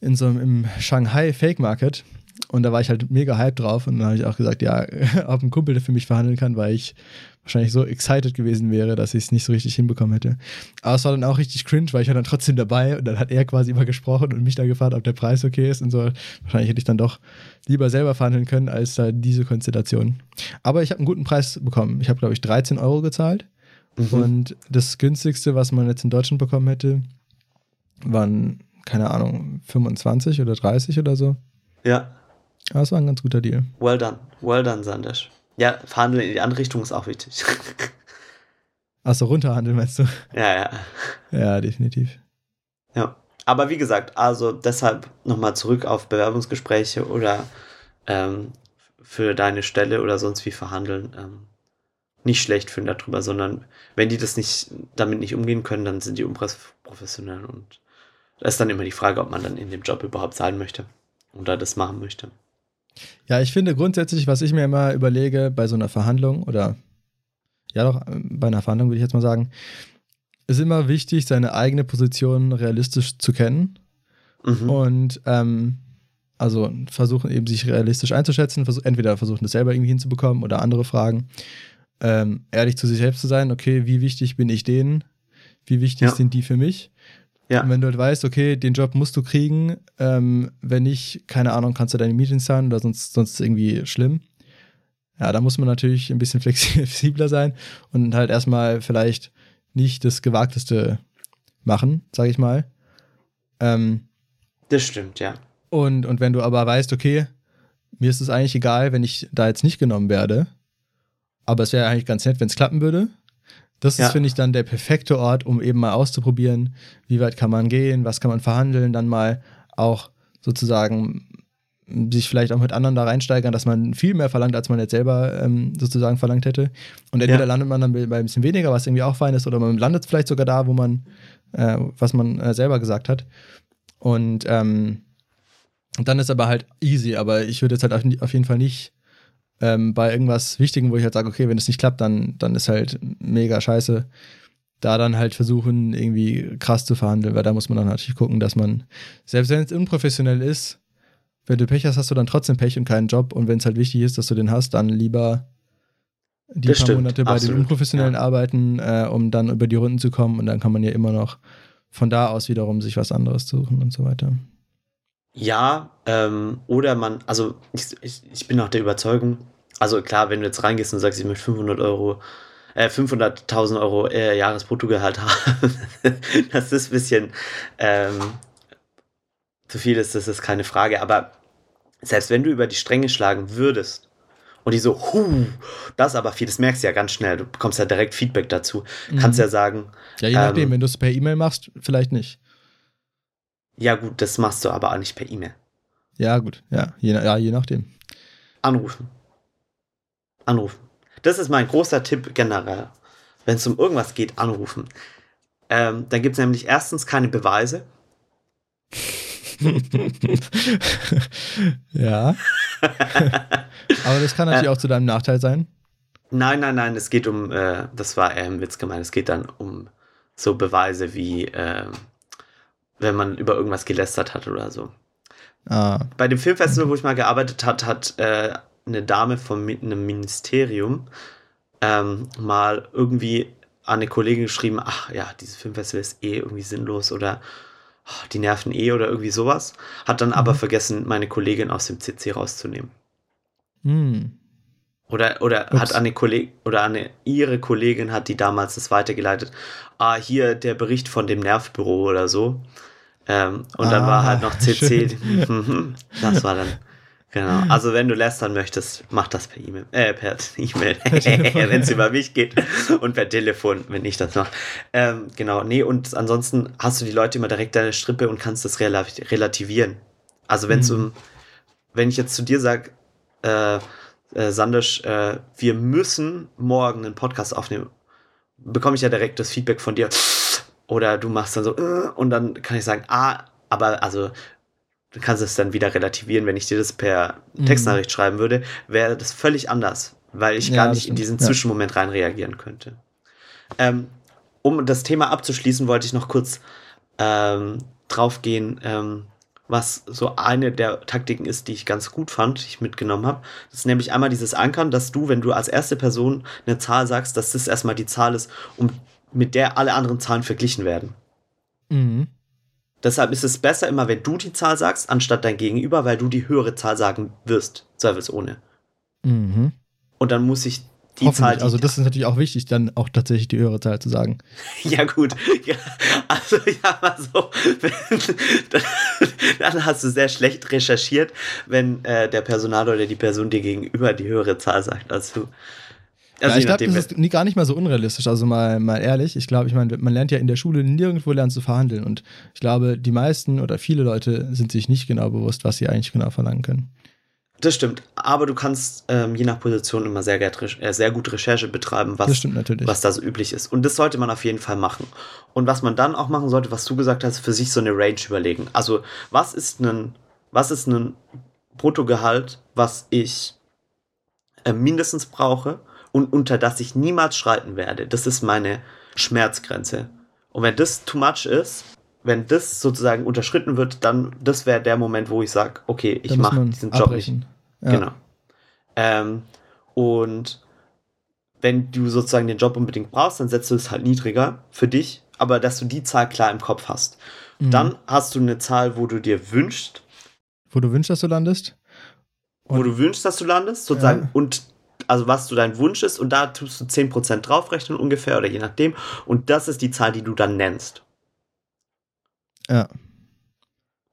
In so einem im Shanghai Fake Market. Und da war ich halt mega hype drauf und dann habe ich auch gesagt, ja, ob ein Kumpel der für mich verhandeln kann, weil ich wahrscheinlich so excited gewesen wäre, dass ich es nicht so richtig hinbekommen hätte. Aber es war dann auch richtig cringe, weil ich war dann trotzdem dabei und dann hat er quasi immer gesprochen und mich dann gefragt, ob der Preis okay ist und so. Wahrscheinlich hätte ich dann doch lieber selber verhandeln können, als da diese Konstellation. Aber ich habe einen guten Preis bekommen. Ich habe, glaube ich, 13 Euro gezahlt. Und das günstigste, was man jetzt in Deutschland bekommen hätte, waren, keine Ahnung, 25 oder 30 oder so. Ja, Aber es war ein ganz guter Deal. well done. Well done, Sandesh. Ja, verhandeln in die andere Richtung ist auch wichtig. Achso, runterhandeln meinst du? ja, ja. Ja, definitiv. Ja. Aber wie gesagt, also deshalb nochmal zurück auf Bewerbungsgespräche oder ähm, für deine Stelle oder sonst wie verhandeln. Ähm, nicht schlecht finden darüber, sondern wenn die das nicht, damit nicht umgehen können, dann sind die unprofessionell und da ist dann immer die Frage, ob man dann in dem Job überhaupt sein möchte oder das machen möchte. Ja, ich finde grundsätzlich, was ich mir immer überlege bei so einer Verhandlung oder ja doch, bei einer Verhandlung würde ich jetzt mal sagen, ist immer wichtig, seine eigene Position realistisch zu kennen Mhm. und ähm, also versuchen eben sich realistisch einzuschätzen, versuch, entweder versuchen das selber irgendwie hinzubekommen oder andere Fragen. Ähm, ehrlich zu sich selbst zu sein, okay, wie wichtig bin ich denen? Wie wichtig Ja. sind die für mich? Ja. Und wenn du halt weißt, okay, den Job musst du kriegen, ähm, wenn nicht, keine Ahnung, kannst du deine Meetings zahlen oder sonst, sonst irgendwie schlimm. Ja, da muss man natürlich ein bisschen flexibler sein und halt erstmal vielleicht nicht das Gewagteste machen, sage ich mal. Ähm, Das stimmt, ja. und, und wenn du aber weißt, okay, mir ist es eigentlich egal, wenn ich da jetzt nicht genommen werde, aber es wäre eigentlich ganz nett, wenn es klappen würde. Das Ja. ist, finde ich, dann der perfekte Ort, um eben mal auszuprobieren, wie weit kann man gehen, was kann man verhandeln, dann mal auch sozusagen sich vielleicht auch mit anderen da reinsteigern, dass man viel mehr verlangt, als man jetzt selber ähm, sozusagen verlangt hätte. Und entweder Ja. landet man dann bei ein bisschen weniger, was irgendwie auch fein ist, oder man landet vielleicht sogar da, wo man, äh, was man äh, selber gesagt hat. Und ähm, dann ist aber halt easy, aber ich würde jetzt halt auf, auf jeden Fall nicht ähm, bei irgendwas Wichtigem, wo ich halt sage, okay, wenn es nicht klappt, dann, dann ist halt mega scheiße. Da dann halt versuchen, irgendwie krass zu verhandeln, weil da muss man dann natürlich gucken, dass man, selbst wenn es unprofessionell ist, wenn du Pech hast, hast du dann trotzdem Pech und keinen Job. Und wenn es halt wichtig ist, dass du den hast, dann lieber die Das paar stimmt, Monate bei absolut, den unprofessionellen ja. Arbeiten, äh, um dann über die Runden zu kommen. Und dann kann man ja immer noch von da aus wiederum sich was anderes suchen und so weiter. Ja, ähm, oder man, also ich, ich, ich bin auch der Überzeugung, also klar, wenn du jetzt reingehst und sagst, ich möchte 500 Euro, äh, 500.000 Euro äh, Jahresbruttogehalt haben, das ist ein bisschen ähm, zu viel ist, das ist keine Frage, aber selbst wenn du über die Stränge schlagen würdest und die so, huh, das ist aber viel, das merkst du ja ganz schnell, du bekommst ja direkt Feedback dazu, kannst Mhm. ja sagen, Ja, je nachdem, Ähm, wenn du es per E-Mail machst, vielleicht nicht. ja gut, das machst du aber auch nicht per E-Mail. Ja, gut, ja, je, ja, je nachdem. Anrufen. Anrufen. Das ist mein großer Tipp generell. Wenn es um irgendwas geht, anrufen. Ähm, dann gibt es nämlich erstens keine Beweise. ja. Aber das kann natürlich Äh. auch zu deinem Nachteil sein. Nein, nein, nein, es geht um, äh, das war eher im Witz gemeint, es geht dann um so Beweise wie, äh, wenn man über irgendwas gelästert hat oder so. Ah, Bei dem Filmfestival, wo ich mal gearbeitet hat, hat äh, eine Dame von einem Ministerium ähm, mal irgendwie an eine Kollegin geschrieben, ach ja, dieses Filmfestival ist eh irgendwie sinnlos oder ach, die nerven eh oder irgendwie sowas. Hat dann aber vergessen, meine Kollegin aus dem CC rauszunehmen. hm. Oder, oder Ups. hat eine Kollegin oder eine ihre Kollegin hat die damals das weitergeleitet. Ah, hier der Bericht von dem Nervbüro oder so. Ähm, und dann Ah, war halt noch CC. schön. das war dann. Genau. Also wenn du lästern möchtest, mach das per E-Mail. Äh, per E-Mail. Wenn es über mich geht. Und per Telefon, wenn ich das mache. Ähm, genau. Nee, und ansonsten hast du die Leute immer direkt deine Strippe und kannst das rela relativieren. Also wenn es Mhm. um, wenn ich jetzt zu dir sage, äh, äh, Sandisch, äh, wir müssen morgen einen Podcast aufnehmen, bekomme ich ja direkt das Feedback von dir. Oder du machst dann so, äh, und dann kann ich sagen, ah, aber also, du kannst es dann wieder relativieren, wenn ich dir das per Mhm. Textnachricht schreiben würde, wäre das völlig anders, weil ich Ja, gar nicht in diesen. Zwischenmoment rein reagieren könnte. Ähm, um das Thema abzuschließen, wollte ich noch kurz ähm, draufgehen, ähm, was so eine der Taktiken ist, die ich ganz gut fand, die ich mitgenommen habe. Das ist nämlich einmal dieses Ankern, dass du, wenn du als erste Person eine Zahl sagst, dass das erstmal die Zahl ist, um, mit der alle anderen Zahlen verglichen werden. Mhm. Deshalb ist es besser immer, wenn du die Zahl sagst, anstatt dein Gegenüber, weil du die höhere Zahl sagen wirst, zweifelsohne. Mhm. Und dann muss ich die. Zahl, die also das ist natürlich auch wichtig, dann auch tatsächlich die höhere Zahl zu sagen. Ja, gut. Ja, also, ja, mal so. Dann, dann hast du sehr schlecht recherchiert, wenn äh, der Personal oder die Person dir gegenüber die höhere Zahl sagt als du. Also, ja, ich glaube, das ist nie, gar nicht mal so unrealistisch. Also mal, mal ehrlich, ich glaube, ich meine, man lernt ja in der Schule nirgendwo lernen zu verhandeln. Und ich glaube, die meisten oder viele Leute sind sich nicht genau bewusst, was sie eigentlich genau verlangen können. das stimmt. Aber du kannst ähm, je nach Position immer sehr, äh, sehr gut Recherche betreiben, was, was da so üblich ist. Und das sollte man auf jeden Fall machen. Und was man dann auch machen sollte, was du gesagt hast, für sich so eine Range überlegen. Also, was ist ein, was ist ein Bruttogehalt, was ich äh, mindestens brauche und unter das ich niemals schreiten werde? Das ist meine Schmerzgrenze. Und wenn das too much ist, wenn das sozusagen unterschritten wird, dann das wäre der Moment, wo ich sage, okay, ich mache diesen Job nicht. abbrechen. Ja. Genau. Ähm, und wenn du sozusagen den Job unbedingt brauchst, dann setzt du es halt niedriger für dich, aber dass du die Zahl klar im Kopf hast. Mhm. Dann hast du eine Zahl, wo du dir wünschst, Wo du wünschst, dass du landest. wo Und- du wünschst, dass du landest, sozusagen, Ja. und also was du dein Wunsch ist, und da tust du 10% draufrechnen ungefähr oder je nachdem, und das ist die Zahl, die du dann nennst. Ja.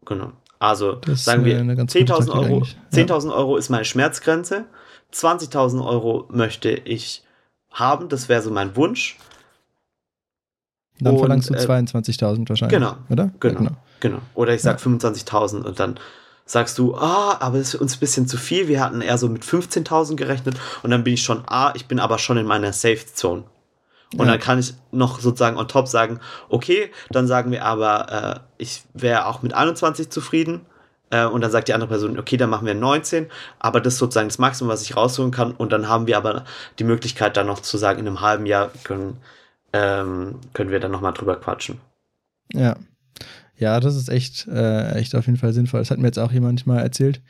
Genau. Also Das sagen wir, eine ganz gute 10.000 Taktik Euro, eigentlich. Ja. 10.000 Euro ist meine Schmerzgrenze, 20.000 Euro möchte ich haben, das wäre so mein Wunsch. Dann Und, verlangst du äh, 22.000 wahrscheinlich. genau, Oder? Genau. Ja, Genau. Oder ich sag 25.000 und dann sagst du, ah, aber das ist für uns ein bisschen zu viel. Wir hatten eher so mit 15.000 gerechnet und dann bin ich schon, ah, ich bin aber schon in meiner Safe Zone. Und Ja. dann kann ich noch sozusagen on top sagen, okay, dann sagen wir aber, äh, ich wäre auch mit 21 zufrieden. Äh, und dann sagt die andere Person, okay, dann machen wir 19, aber das ist sozusagen das Maximum, was ich rausholen kann. Und dann haben wir aber die Möglichkeit, dann noch zu sagen, in einem halben Jahr können, ähm, können wir dann nochmal drüber quatschen. Ja. Ja, das ist echt, äh, echt auf jeden Fall sinnvoll. Das hat mir jetzt auch jemand mal erzählt.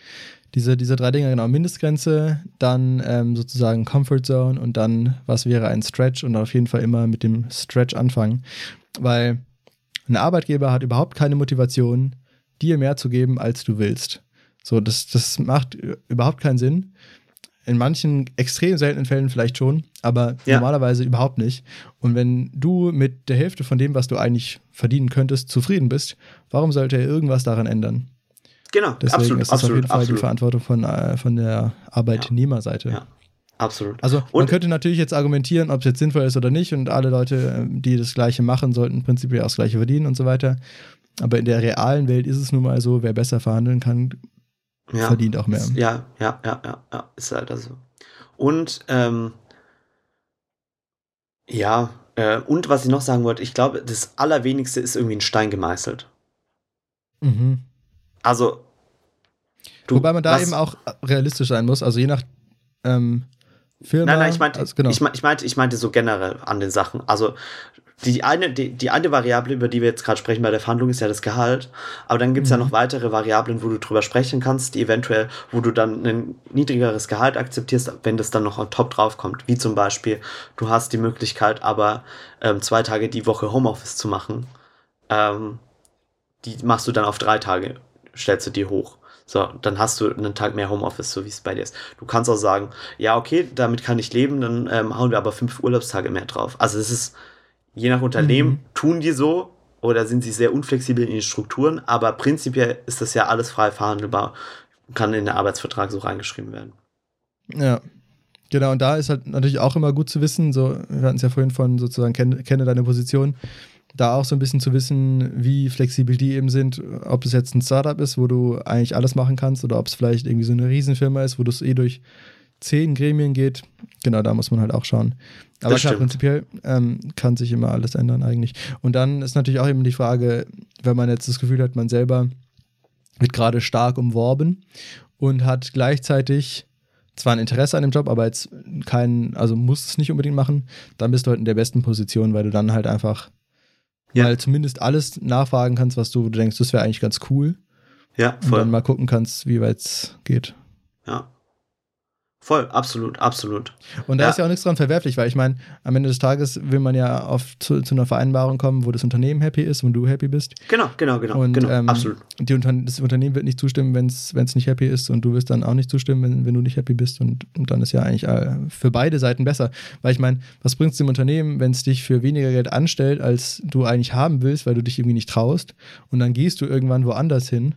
Diese, diese drei Dinge, genau, Mindestgrenze, dann ähm, sozusagen Comfort Zone und dann, was wäre ein Stretch und auf jeden Fall immer mit dem Stretch anfangen. Weil ein Arbeitgeber hat überhaupt keine Motivation, dir mehr zu geben, als du willst. So, das, das macht überhaupt keinen Sinn. In manchen extrem seltenen Fällen vielleicht schon, aber Ja. normalerweise überhaupt nicht. Und wenn du mit der Hälfte von dem, was du eigentlich verdienen könntest, zufrieden bist, warum sollte er irgendwas daran ändern? Genau, Deswegen absolut, ist das auf absolut, jeden Fall die absolut. Verantwortung von, äh, von der Arbeitnehmerseite. Ja. Absolut. Also man Und- könnte natürlich jetzt argumentieren, ob es jetzt sinnvoll ist oder nicht und alle Leute, ähm, die das Gleiche machen, sollten prinzipiell auch das Gleiche verdienen und so weiter. Aber in der realen Welt ist es nun mal so, wer besser verhandeln kann, ja. verdient auch mehr. Ja, ja, ja, ja, ja, ist halt also. Und, ähm, ja, äh, und was ich noch sagen wollte, ich glaube, das Allerwenigste ist irgendwie ein Stein gemeißelt. Mhm. Also, Du, Wobei man da was- eben auch realistisch sein muss. Also je nach ähm, Firma. Nein, nein, ich meinte, also, genau. ich, ich, meinte, ich meinte so generell an den Sachen. Also die eine, die, die eine Variable, über die wir jetzt gerade sprechen bei der Verhandlung, ist ja das Gehalt. Aber dann gibt es ja Mhm. noch weitere Variablen, wo du drüber sprechen kannst, die eventuell, wo du dann ein niedrigeres Gehalt akzeptierst, wenn das dann noch on top drauf kommt. Wie zum Beispiel, du hast die Möglichkeit, aber ähm, zwei Tage die Woche Homeoffice zu machen. Ähm, die machst du dann auf drei Tage, stellst du die hoch. So, dann hast du einen Tag mehr Homeoffice, so wie es bei dir ist. Du kannst auch sagen, ja, okay, damit kann ich leben, dann ähm, hauen wir aber fünf Urlaubstage mehr drauf. Also es ist, je nach Unternehmen, Mhm. tun die so oder sind sie sehr unflexibel in den Strukturen, aber prinzipiell ist das ja alles frei verhandelbar, kann in den Arbeitsvertrag so reingeschrieben werden. Ja. Genau, und da ist halt natürlich auch immer gut zu wissen, so, wir hatten es ja vorhin von sozusagen, kenne, kenne deine Position, da auch so ein bisschen zu wissen, wie flexibel die eben sind, ob es jetzt ein Startup ist, wo du eigentlich alles machen kannst, oder ob es vielleicht irgendwie so eine Riesenfirma ist, wo das eh durch zehn Gremien geht. Genau, da muss man halt auch schauen. Aber klar, prinzipiell ähm, kann sich immer alles ändern eigentlich. Und dann ist natürlich auch eben die Frage, wenn man jetzt das Gefühl hat, man selber wird gerade stark umworben und hat gleichzeitig zwar ein Interesse an dem Job, aber jetzt kein, also muss es nicht unbedingt machen, dann bist du halt in der besten Position, weil du dann halt einfach Ja. mal zumindest alles nachfragen kannst, was du, du denkst, das wäre eigentlich ganz cool. Ja, Und voll. dann mal gucken kannst, wie weit es geht. Ja. Voll, absolut, absolut. Und da Ja. ist ja auch nichts dran verwerflich, weil ich meine, am Ende des Tages will man ja oft zu, zu einer Vereinbarung kommen, wo das Unternehmen happy ist und du happy bist. Genau, genau, genau, und genau, ähm, absolut. Die Unter das Unternehmen wird nicht zustimmen, wenn es nicht happy ist und du wirst dann auch nicht zustimmen, wenn, wenn du nicht happy bist. Und, und dann ist ja eigentlich äh, für beide Seiten besser. Weil ich meine, was bringt es dem Unternehmen, wenn es dich für weniger Geld anstellt, als du eigentlich haben willst, weil du dich irgendwie nicht traust und dann gehst du irgendwann woanders hin,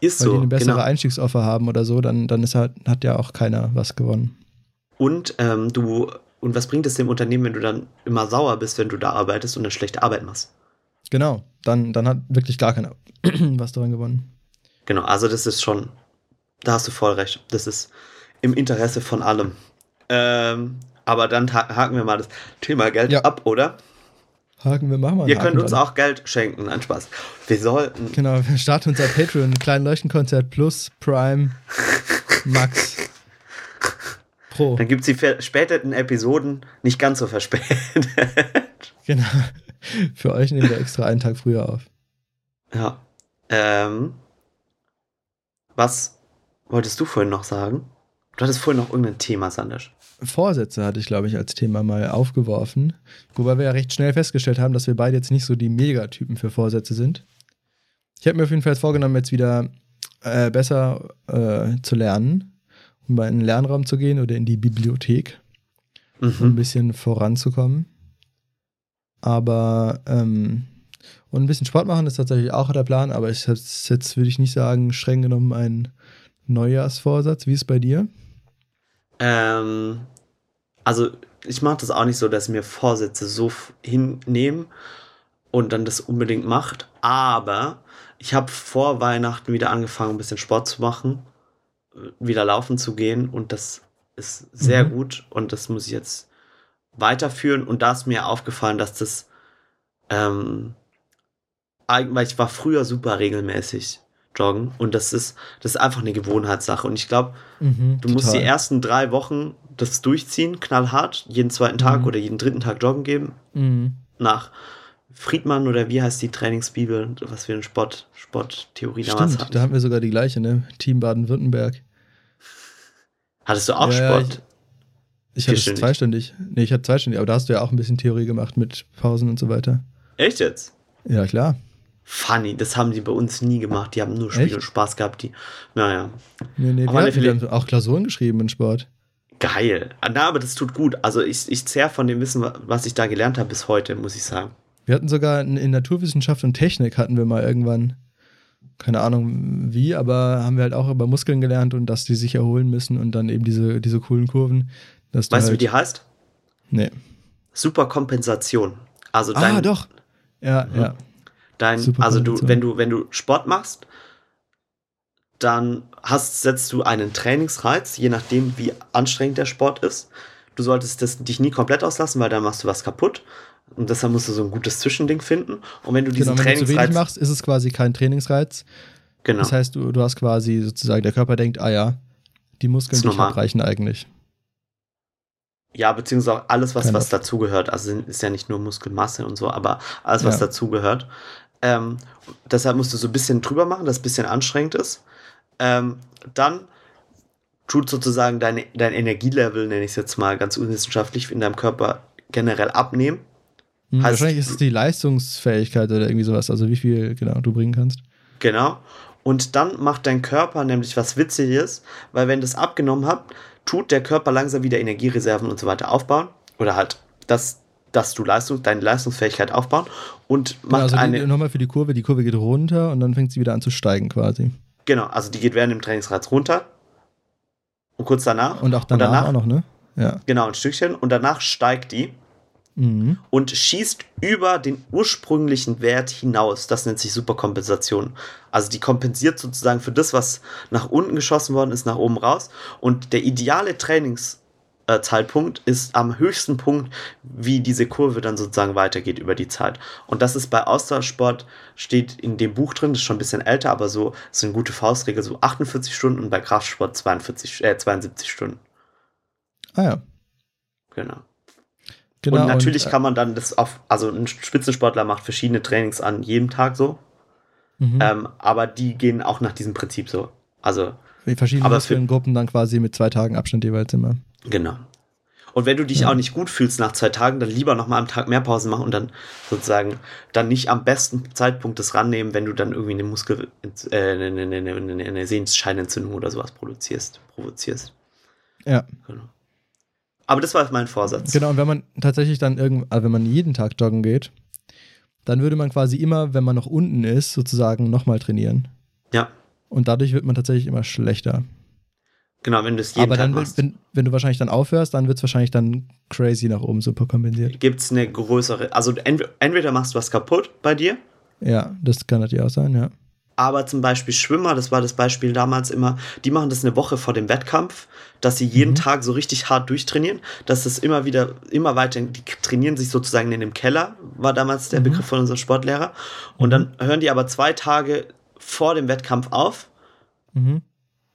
Ist weil so, die eine bessere genau. Einstiegsoffer haben oder so, dann, dann ist halt, hat ja auch keiner was gewonnen. Und ähm, du, und was bringt es dem Unternehmen, wenn du dann immer sauer bist, wenn du da arbeitest und eine schlechte Arbeit machst? Genau, dann, dann hat wirklich gar keiner was daran gewonnen. Genau, also das ist schon, da hast du voll recht. Das ist im Interesse von allem. Ähm, aber dann ha haken wir mal das Thema Geld Ja. ab, oder? Haken wir, machen wir einen Ihr Haken könnt uns dran. auch Geld schenken. Nein, Spaß. Wir sollten. Genau, wir starten unser Patreon, kleinen Leuchtenkonzert plus Prime Max Pro. Dann gibt es die verspäteten Episoden nicht ganz so verspätet. Genau. Für euch nehmen wir extra einen Tag früher auf. ja. Ähm, was wolltest du vorhin noch sagen? Du hattest vorhin noch irgendein Thema, Sandesh. Vorsätze hatte ich, glaube ich, als Thema mal aufgeworfen. Wobei wir ja recht schnell festgestellt haben, dass wir beide jetzt nicht so die Megatypen für Vorsätze sind. Ich habe mir auf jeden Fall jetzt vorgenommen, jetzt wieder äh, besser äh, zu lernen, um mal in den Lernraum zu gehen oder in die Bibliothek, um ein Mhm. bisschen voranzukommen. Aber ähm, und ein bisschen Sport machen ist tatsächlich auch der Plan, aber ich jetzt würde ich nicht sagen, streng genommen ein Neujahrsvorsatz. Wie ist es bei dir? Ähm, also ich mache das auch nicht so, dass mir Vorsätze so f- hinnehme und dann das unbedingt macht. Aber ich habe vor Weihnachten wieder angefangen, ein bisschen Sport zu machen, äh, wieder laufen zu gehen und das ist sehr Mhm. gut und das muss ich jetzt weiterführen. Und da ist mir aufgefallen, dass das, ähm, weil ich war früher super regelmäßig joggen und das ist, das ist einfach eine Gewohnheitssache. Und ich glaube, Mhm, Du musst die ersten drei Wochen das durchziehen, knallhart, jeden zweiten Tag Mhm. oder jeden dritten Tag joggen geben. Mhm. Nach Friedmann oder wie heißt die Trainingsbibel, was wir in Sport, Sporttheorie damals Stimmt, hatten. da haben wir sogar die gleiche, ne? Team Baden-Württemberg. Hattest du auch Ja, Sport? Ich hatte es Vierstündig. zweistündig. Nee, ich hatte zweistündig, aber da hast du ja auch ein bisschen Theorie gemacht mit Pausen und so weiter. Echt jetzt? Ja, klar. Funny, das haben die bei uns nie gemacht. Die haben nur Spiel Echt? und Spaß gehabt. Die, naja, Nee, nee, Aber wir, haben auch Klausuren geschrieben in Sport. geil. Ah, Na, aber das tut gut. Also ich, ich zehr von dem Wissen, was ich da gelernt habe bis heute, muss ich sagen. Wir hatten sogar in, in Naturwissenschaft und Technik hatten wir mal irgendwann, keine Ahnung wie, aber haben wir halt auch über Muskeln gelernt und dass die sich erholen müssen und dann eben diese, diese coolen Kurven. Weißt du, wie halt, die heißt? Nee. Superkompensation. Also Ah, dein, doch. Ja, Mhm. ja. Dein, Super also du, wenn du, wenn du Sport machst, dann hast, setzt du einen Trainingsreiz, je nachdem, wie anstrengend der Sport ist. Du solltest das dich nie komplett auslassen, weil dann machst du was kaputt. Und deshalb musst du so ein gutes Zwischending finden. Und wenn du diesen Genau, wenn du zu wenig Trainingsreiz. machst, ist es quasi kein Trainingsreiz. Genau. Das heißt, du, du hast quasi sozusagen, der Körper denkt, ah ja, die Muskeln, die ich reichen eigentlich. Ja, beziehungsweise auch alles, was, Kein was dazugehört. Also ist ja nicht nur Muskelmasse und so, aber alles, was Ja. dazugehört. Ähm, deshalb musst du so ein bisschen drüber machen, dass es ein bisschen anstrengend ist. Ähm, dann tut sozusagen deine, dein Energielevel, nenne ich es jetzt mal ganz unwissenschaftlich, in deinem Körper generell abnehmen. Hm, Heißt- wahrscheinlich ist es die Leistungsfähigkeit oder irgendwie sowas, also wie viel genau du bringen kannst. Genau. Und dann macht dein Körper nämlich was Witziges, weil wenn das abgenommen habt, tut der Körper langsam wieder Energiereserven und so weiter aufbauen. Oder halt, dass, dass du Leistung, deine Leistungsfähigkeit aufbauen und Genau, macht also die, eine. nochmal für die Kurve, die Kurve geht runter und dann fängt sie wieder an zu steigen quasi. Genau, also die geht während dem Trainingsreiz runter. Und kurz danach. Und auch danach, danach auch noch, ne? Ja. Genau, ein Stückchen. Und danach steigt die Mhm. und schießt über den ursprünglichen Wert hinaus. Das nennt sich Superkompensation. Also die kompensiert sozusagen für das, was nach unten geschossen worden ist, nach oben raus. Und der ideale Trainingszeitpunkt ist am höchsten Punkt, wie diese Kurve dann sozusagen weitergeht über die Zeit. Und das ist bei Ausdauersport, steht in dem Buch drin, das ist schon ein bisschen älter, aber so ist eine gute Faustregel, so 48 Stunden und bei Kraftsport 42, äh, 72 Stunden. Ah ja. Genau. Genau. und natürlich äh, kann man dann das auf, also ein Spitzensportler macht verschiedene Trainings an jedem Tag so, mhm. ähm, aber die gehen auch nach diesem Prinzip so. Also, für- Muskelgruppen dann quasi mit zwei Tagen Abstand jeweils immer. genau. Und wenn du dich Ja. auch nicht gut fühlst nach zwei Tagen, dann lieber nochmal am Tag mehr Pause machen und dann sozusagen dann nicht am besten Zeitpunkt das rannehmen, wenn du dann irgendwie eine Muskel, äh, eine, eine, eine, eine, eine Sehenscheinentzündung oder sowas produzierst, provozierst. Ja. Genau. Aber das war mein Vorsatz. Genau, und wenn man tatsächlich dann irgend, also wenn man jeden Tag joggen geht, dann würde man quasi immer, wenn man noch unten ist, sozusagen nochmal trainieren. Ja, Und dadurch wird man tatsächlich immer schlechter. genau, wenn du es jeden Aber Tag dann, machst. wenn, wenn du wahrscheinlich dann aufhörst, dann wird es wahrscheinlich dann crazy nach oben super kompensiert. gibt es eine größere, also entweder, machst du was kaputt bei dir, Ja, das kann natürlich auch sein, ja. aber zum Beispiel Schwimmer, das war das Beispiel damals immer, die machen das eine Woche vor dem Wettkampf, dass sie jeden Mhm. Tag so richtig hart durchtrainieren, dass es immer wieder, immer weiter, die trainieren sich sozusagen in dem Keller, war damals der Mhm. Begriff von unserem Sportlehrer, und dann hören die aber zwei Tage vor dem Wettkampf auf Mhm.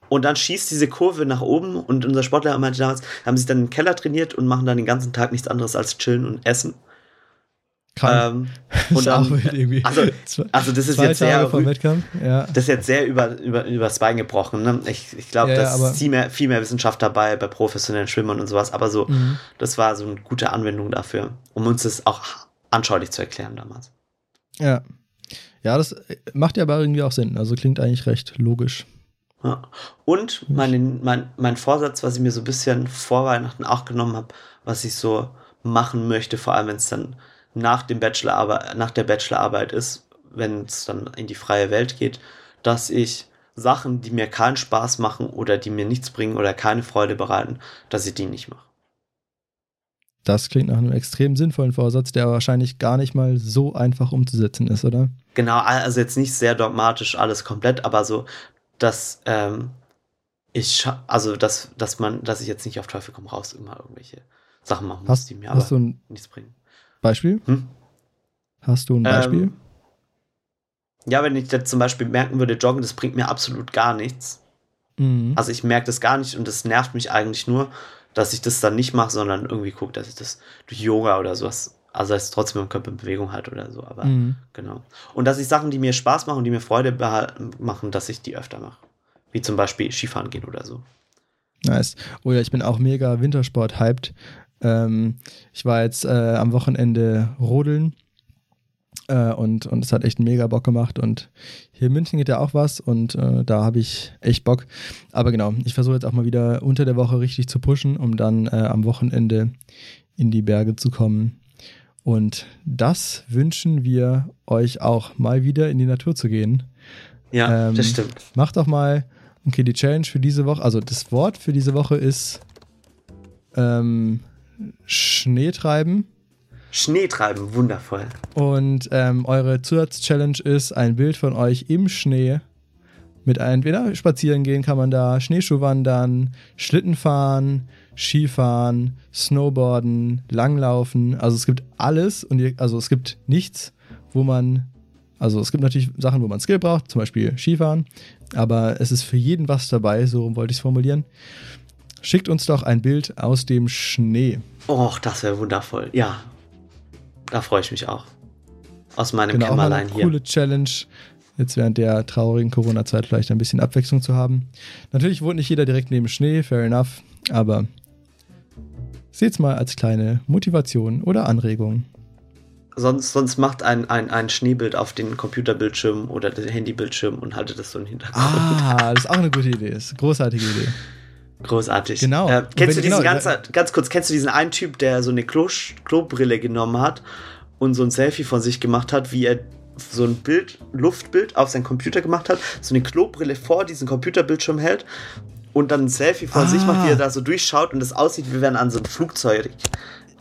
und dann schießt diese Kurve nach oben und unser Sportlehrer meinte damals, haben sich dann im Keller trainiert und machen dann den ganzen Tag nichts anderes als chillen und essen. Krank. Ähm, Das und dann, irgendwie. also, also das ist zwei jetzt Tage sehr ja. das ist jetzt sehr über, über, übers Bein gebrochen. Ne? Ich, ich glaube, Ja, da ja, ist viel mehr, viel mehr Wissenschaft dabei bei professionellen Schwimmern und sowas. Aber so, Mhm. das war so eine gute Anwendung dafür, um uns das auch anschaulich zu erklären damals. Ja. Ja, das macht ja aber irgendwie auch Sinn. Also klingt eigentlich recht logisch. Ja. Und meine, mein, mein Vorsatz, was ich mir so ein bisschen vor Weihnachten auch genommen habe, was ich so machen möchte, vor allem wenn es dann nach, dem Bachelorarbeit, nach der Bachelorarbeit ist, wenn es dann in die freie Welt geht, dass ich Sachen, die mir keinen Spaß machen oder die mir nichts bringen oder keine Freude bereiten, dass ich die nicht mache. Das klingt nach einem extrem sinnvollen Vorsatz, der wahrscheinlich gar nicht mal so einfach umzusetzen ist, oder? Genau, also jetzt nicht sehr dogmatisch alles komplett, aber so, dass ähm, ich, also dass, dass man, dass ich jetzt nicht auf Teufel komm raus immer irgendwelche Sachen machen muss, Hast, die mir aber hast du ein nichts bringen. Beispiel? Hm? Hast du ein Beispiel? Ähm, ja, wenn ich jetzt zum Beispiel merken würde, Joggen, das bringt mir absolut gar nichts. mhm. Also ich merke das gar nicht und das nervt mich eigentlich nur, dass ich das dann nicht mache, sondern irgendwie gucke, dass ich das durch Yoga oder sowas, also dass ich trotzdem im Körper in Bewegung halt oder so, aber Mhm. genau. Und dass ich Sachen, die mir Spaß machen und die mir Freude machen, dass ich die öfter mache. Wie zum Beispiel Skifahren gehen oder so. Nice. Oder ich bin auch mega Wintersport-hyped. Ähm, ich war jetzt äh, am Wochenende rodeln äh, und, und es hat echt mega Bock gemacht. Und hier in München geht ja auch was und äh, da habe ich echt Bock. Aber genau, ich versuche jetzt auch mal wieder unter der Woche richtig zu pushen, um dann äh, am Wochenende in die Berge zu kommen. Und das wünschen wir euch auch, mal wieder in die Natur zu gehen. Ja, Ähm, das stimmt. Macht doch mal, okay, die Challenge für diese Woche, also das Wort für diese Woche ist ähm, Schnee treiben. Schnee treiben, wundervoll. Und ähm, eure Zusatz-Challenge ist ein Bild von euch im Schnee. Mit entweder spazieren gehen kann man da, Schneeschuhwandern, Schlitten fahren, Skifahren, Snowboarden, Langlaufen. Also es gibt alles und ihr, also es gibt nichts, wo man Also es gibt natürlich Sachen, wo man Skill braucht, zum Beispiel Skifahren, aber es ist für jeden was dabei, so wollte ich es formulieren. Schickt uns doch ein Bild aus dem Schnee. Och, das wäre wundervoll. Ja. Da freue ich mich auch. Aus meinem Genau, Kämmerlein eine hier. coole Challenge, jetzt während der traurigen Corona-Zeit vielleicht ein bisschen Abwechslung zu haben. Natürlich wohnt nicht jeder direkt neben Schnee, fair enough, aber seht's mal als kleine Motivation oder Anregung. Sonst, sonst macht ein, ein, ein Schneebild auf den Computerbildschirm oder den Handybildschirm und haltet das so im Hintergrund. Ah, das ist auch eine gute Idee, ist eine großartige Idee. Großartig. Genau. Äh, kennst du diesen genau, ganz, ganz kurz, kennst du diesen einen Typ, der so eine Klo Klobrille genommen hat und so ein Selfie von sich gemacht hat, wie er so ein Bild, Luftbild auf seinen Computer gemacht hat, so eine Klobrille vor diesen Computerbildschirm hält und dann ein Selfie von Ah. sich macht, wie er da so durchschaut und es aussieht, wie wenn an so einem Flugzeug.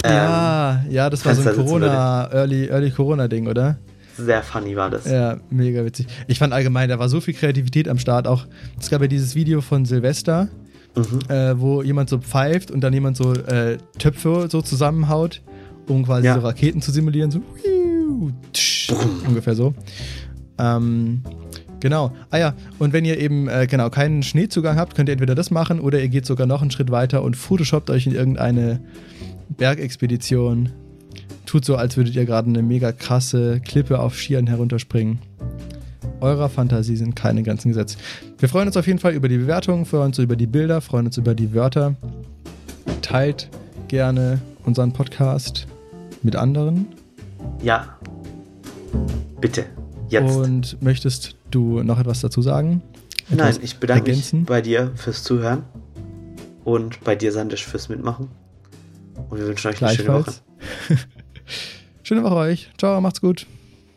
Ähm, ja, ja, das war so ein Corona, Early, Early Corona-Ding, oder? Sehr funny war das. Ja, mega witzig. Ich fand allgemein, da war so viel Kreativität am Start. Auch es gab ja dieses Video von Silvester, Mhm. äh, wo jemand so pfeift und dann jemand so äh, Töpfe so zusammenhaut, um quasi Ja. so Raketen zu simulieren. So ungefähr so. Ähm, genau. Ah ja, und wenn ihr eben äh, genau keinen Schneezugang habt, könnt ihr entweder das machen oder ihr geht sogar noch einen Schritt weiter und photoshoppt euch in irgendeine Bergexpedition. Tut so, als würdet ihr gerade eine mega krasse Klippe auf Skiern herunterspringen. Eurer Fantasie sind keine Grenzen gesetzt. Wir freuen uns auf jeden Fall über die Bewertungen, freuen uns über die Bilder, freuen uns über die Wörter. Teilt gerne unseren Podcast mit anderen. Ja. Bitte. Jetzt. Und möchtest du noch etwas dazu sagen? Nein, Etwas ich bedanke ergänzen? mich bei dir fürs Zuhören und bei dir, Sandisch, fürs Mitmachen. Und wir wünschen euch eine schöne Woche. Schöne Woche euch. Ciao, macht's gut.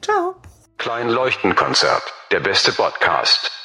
Ciao. Klein Leuchtenkonzert. Der beste Podcast.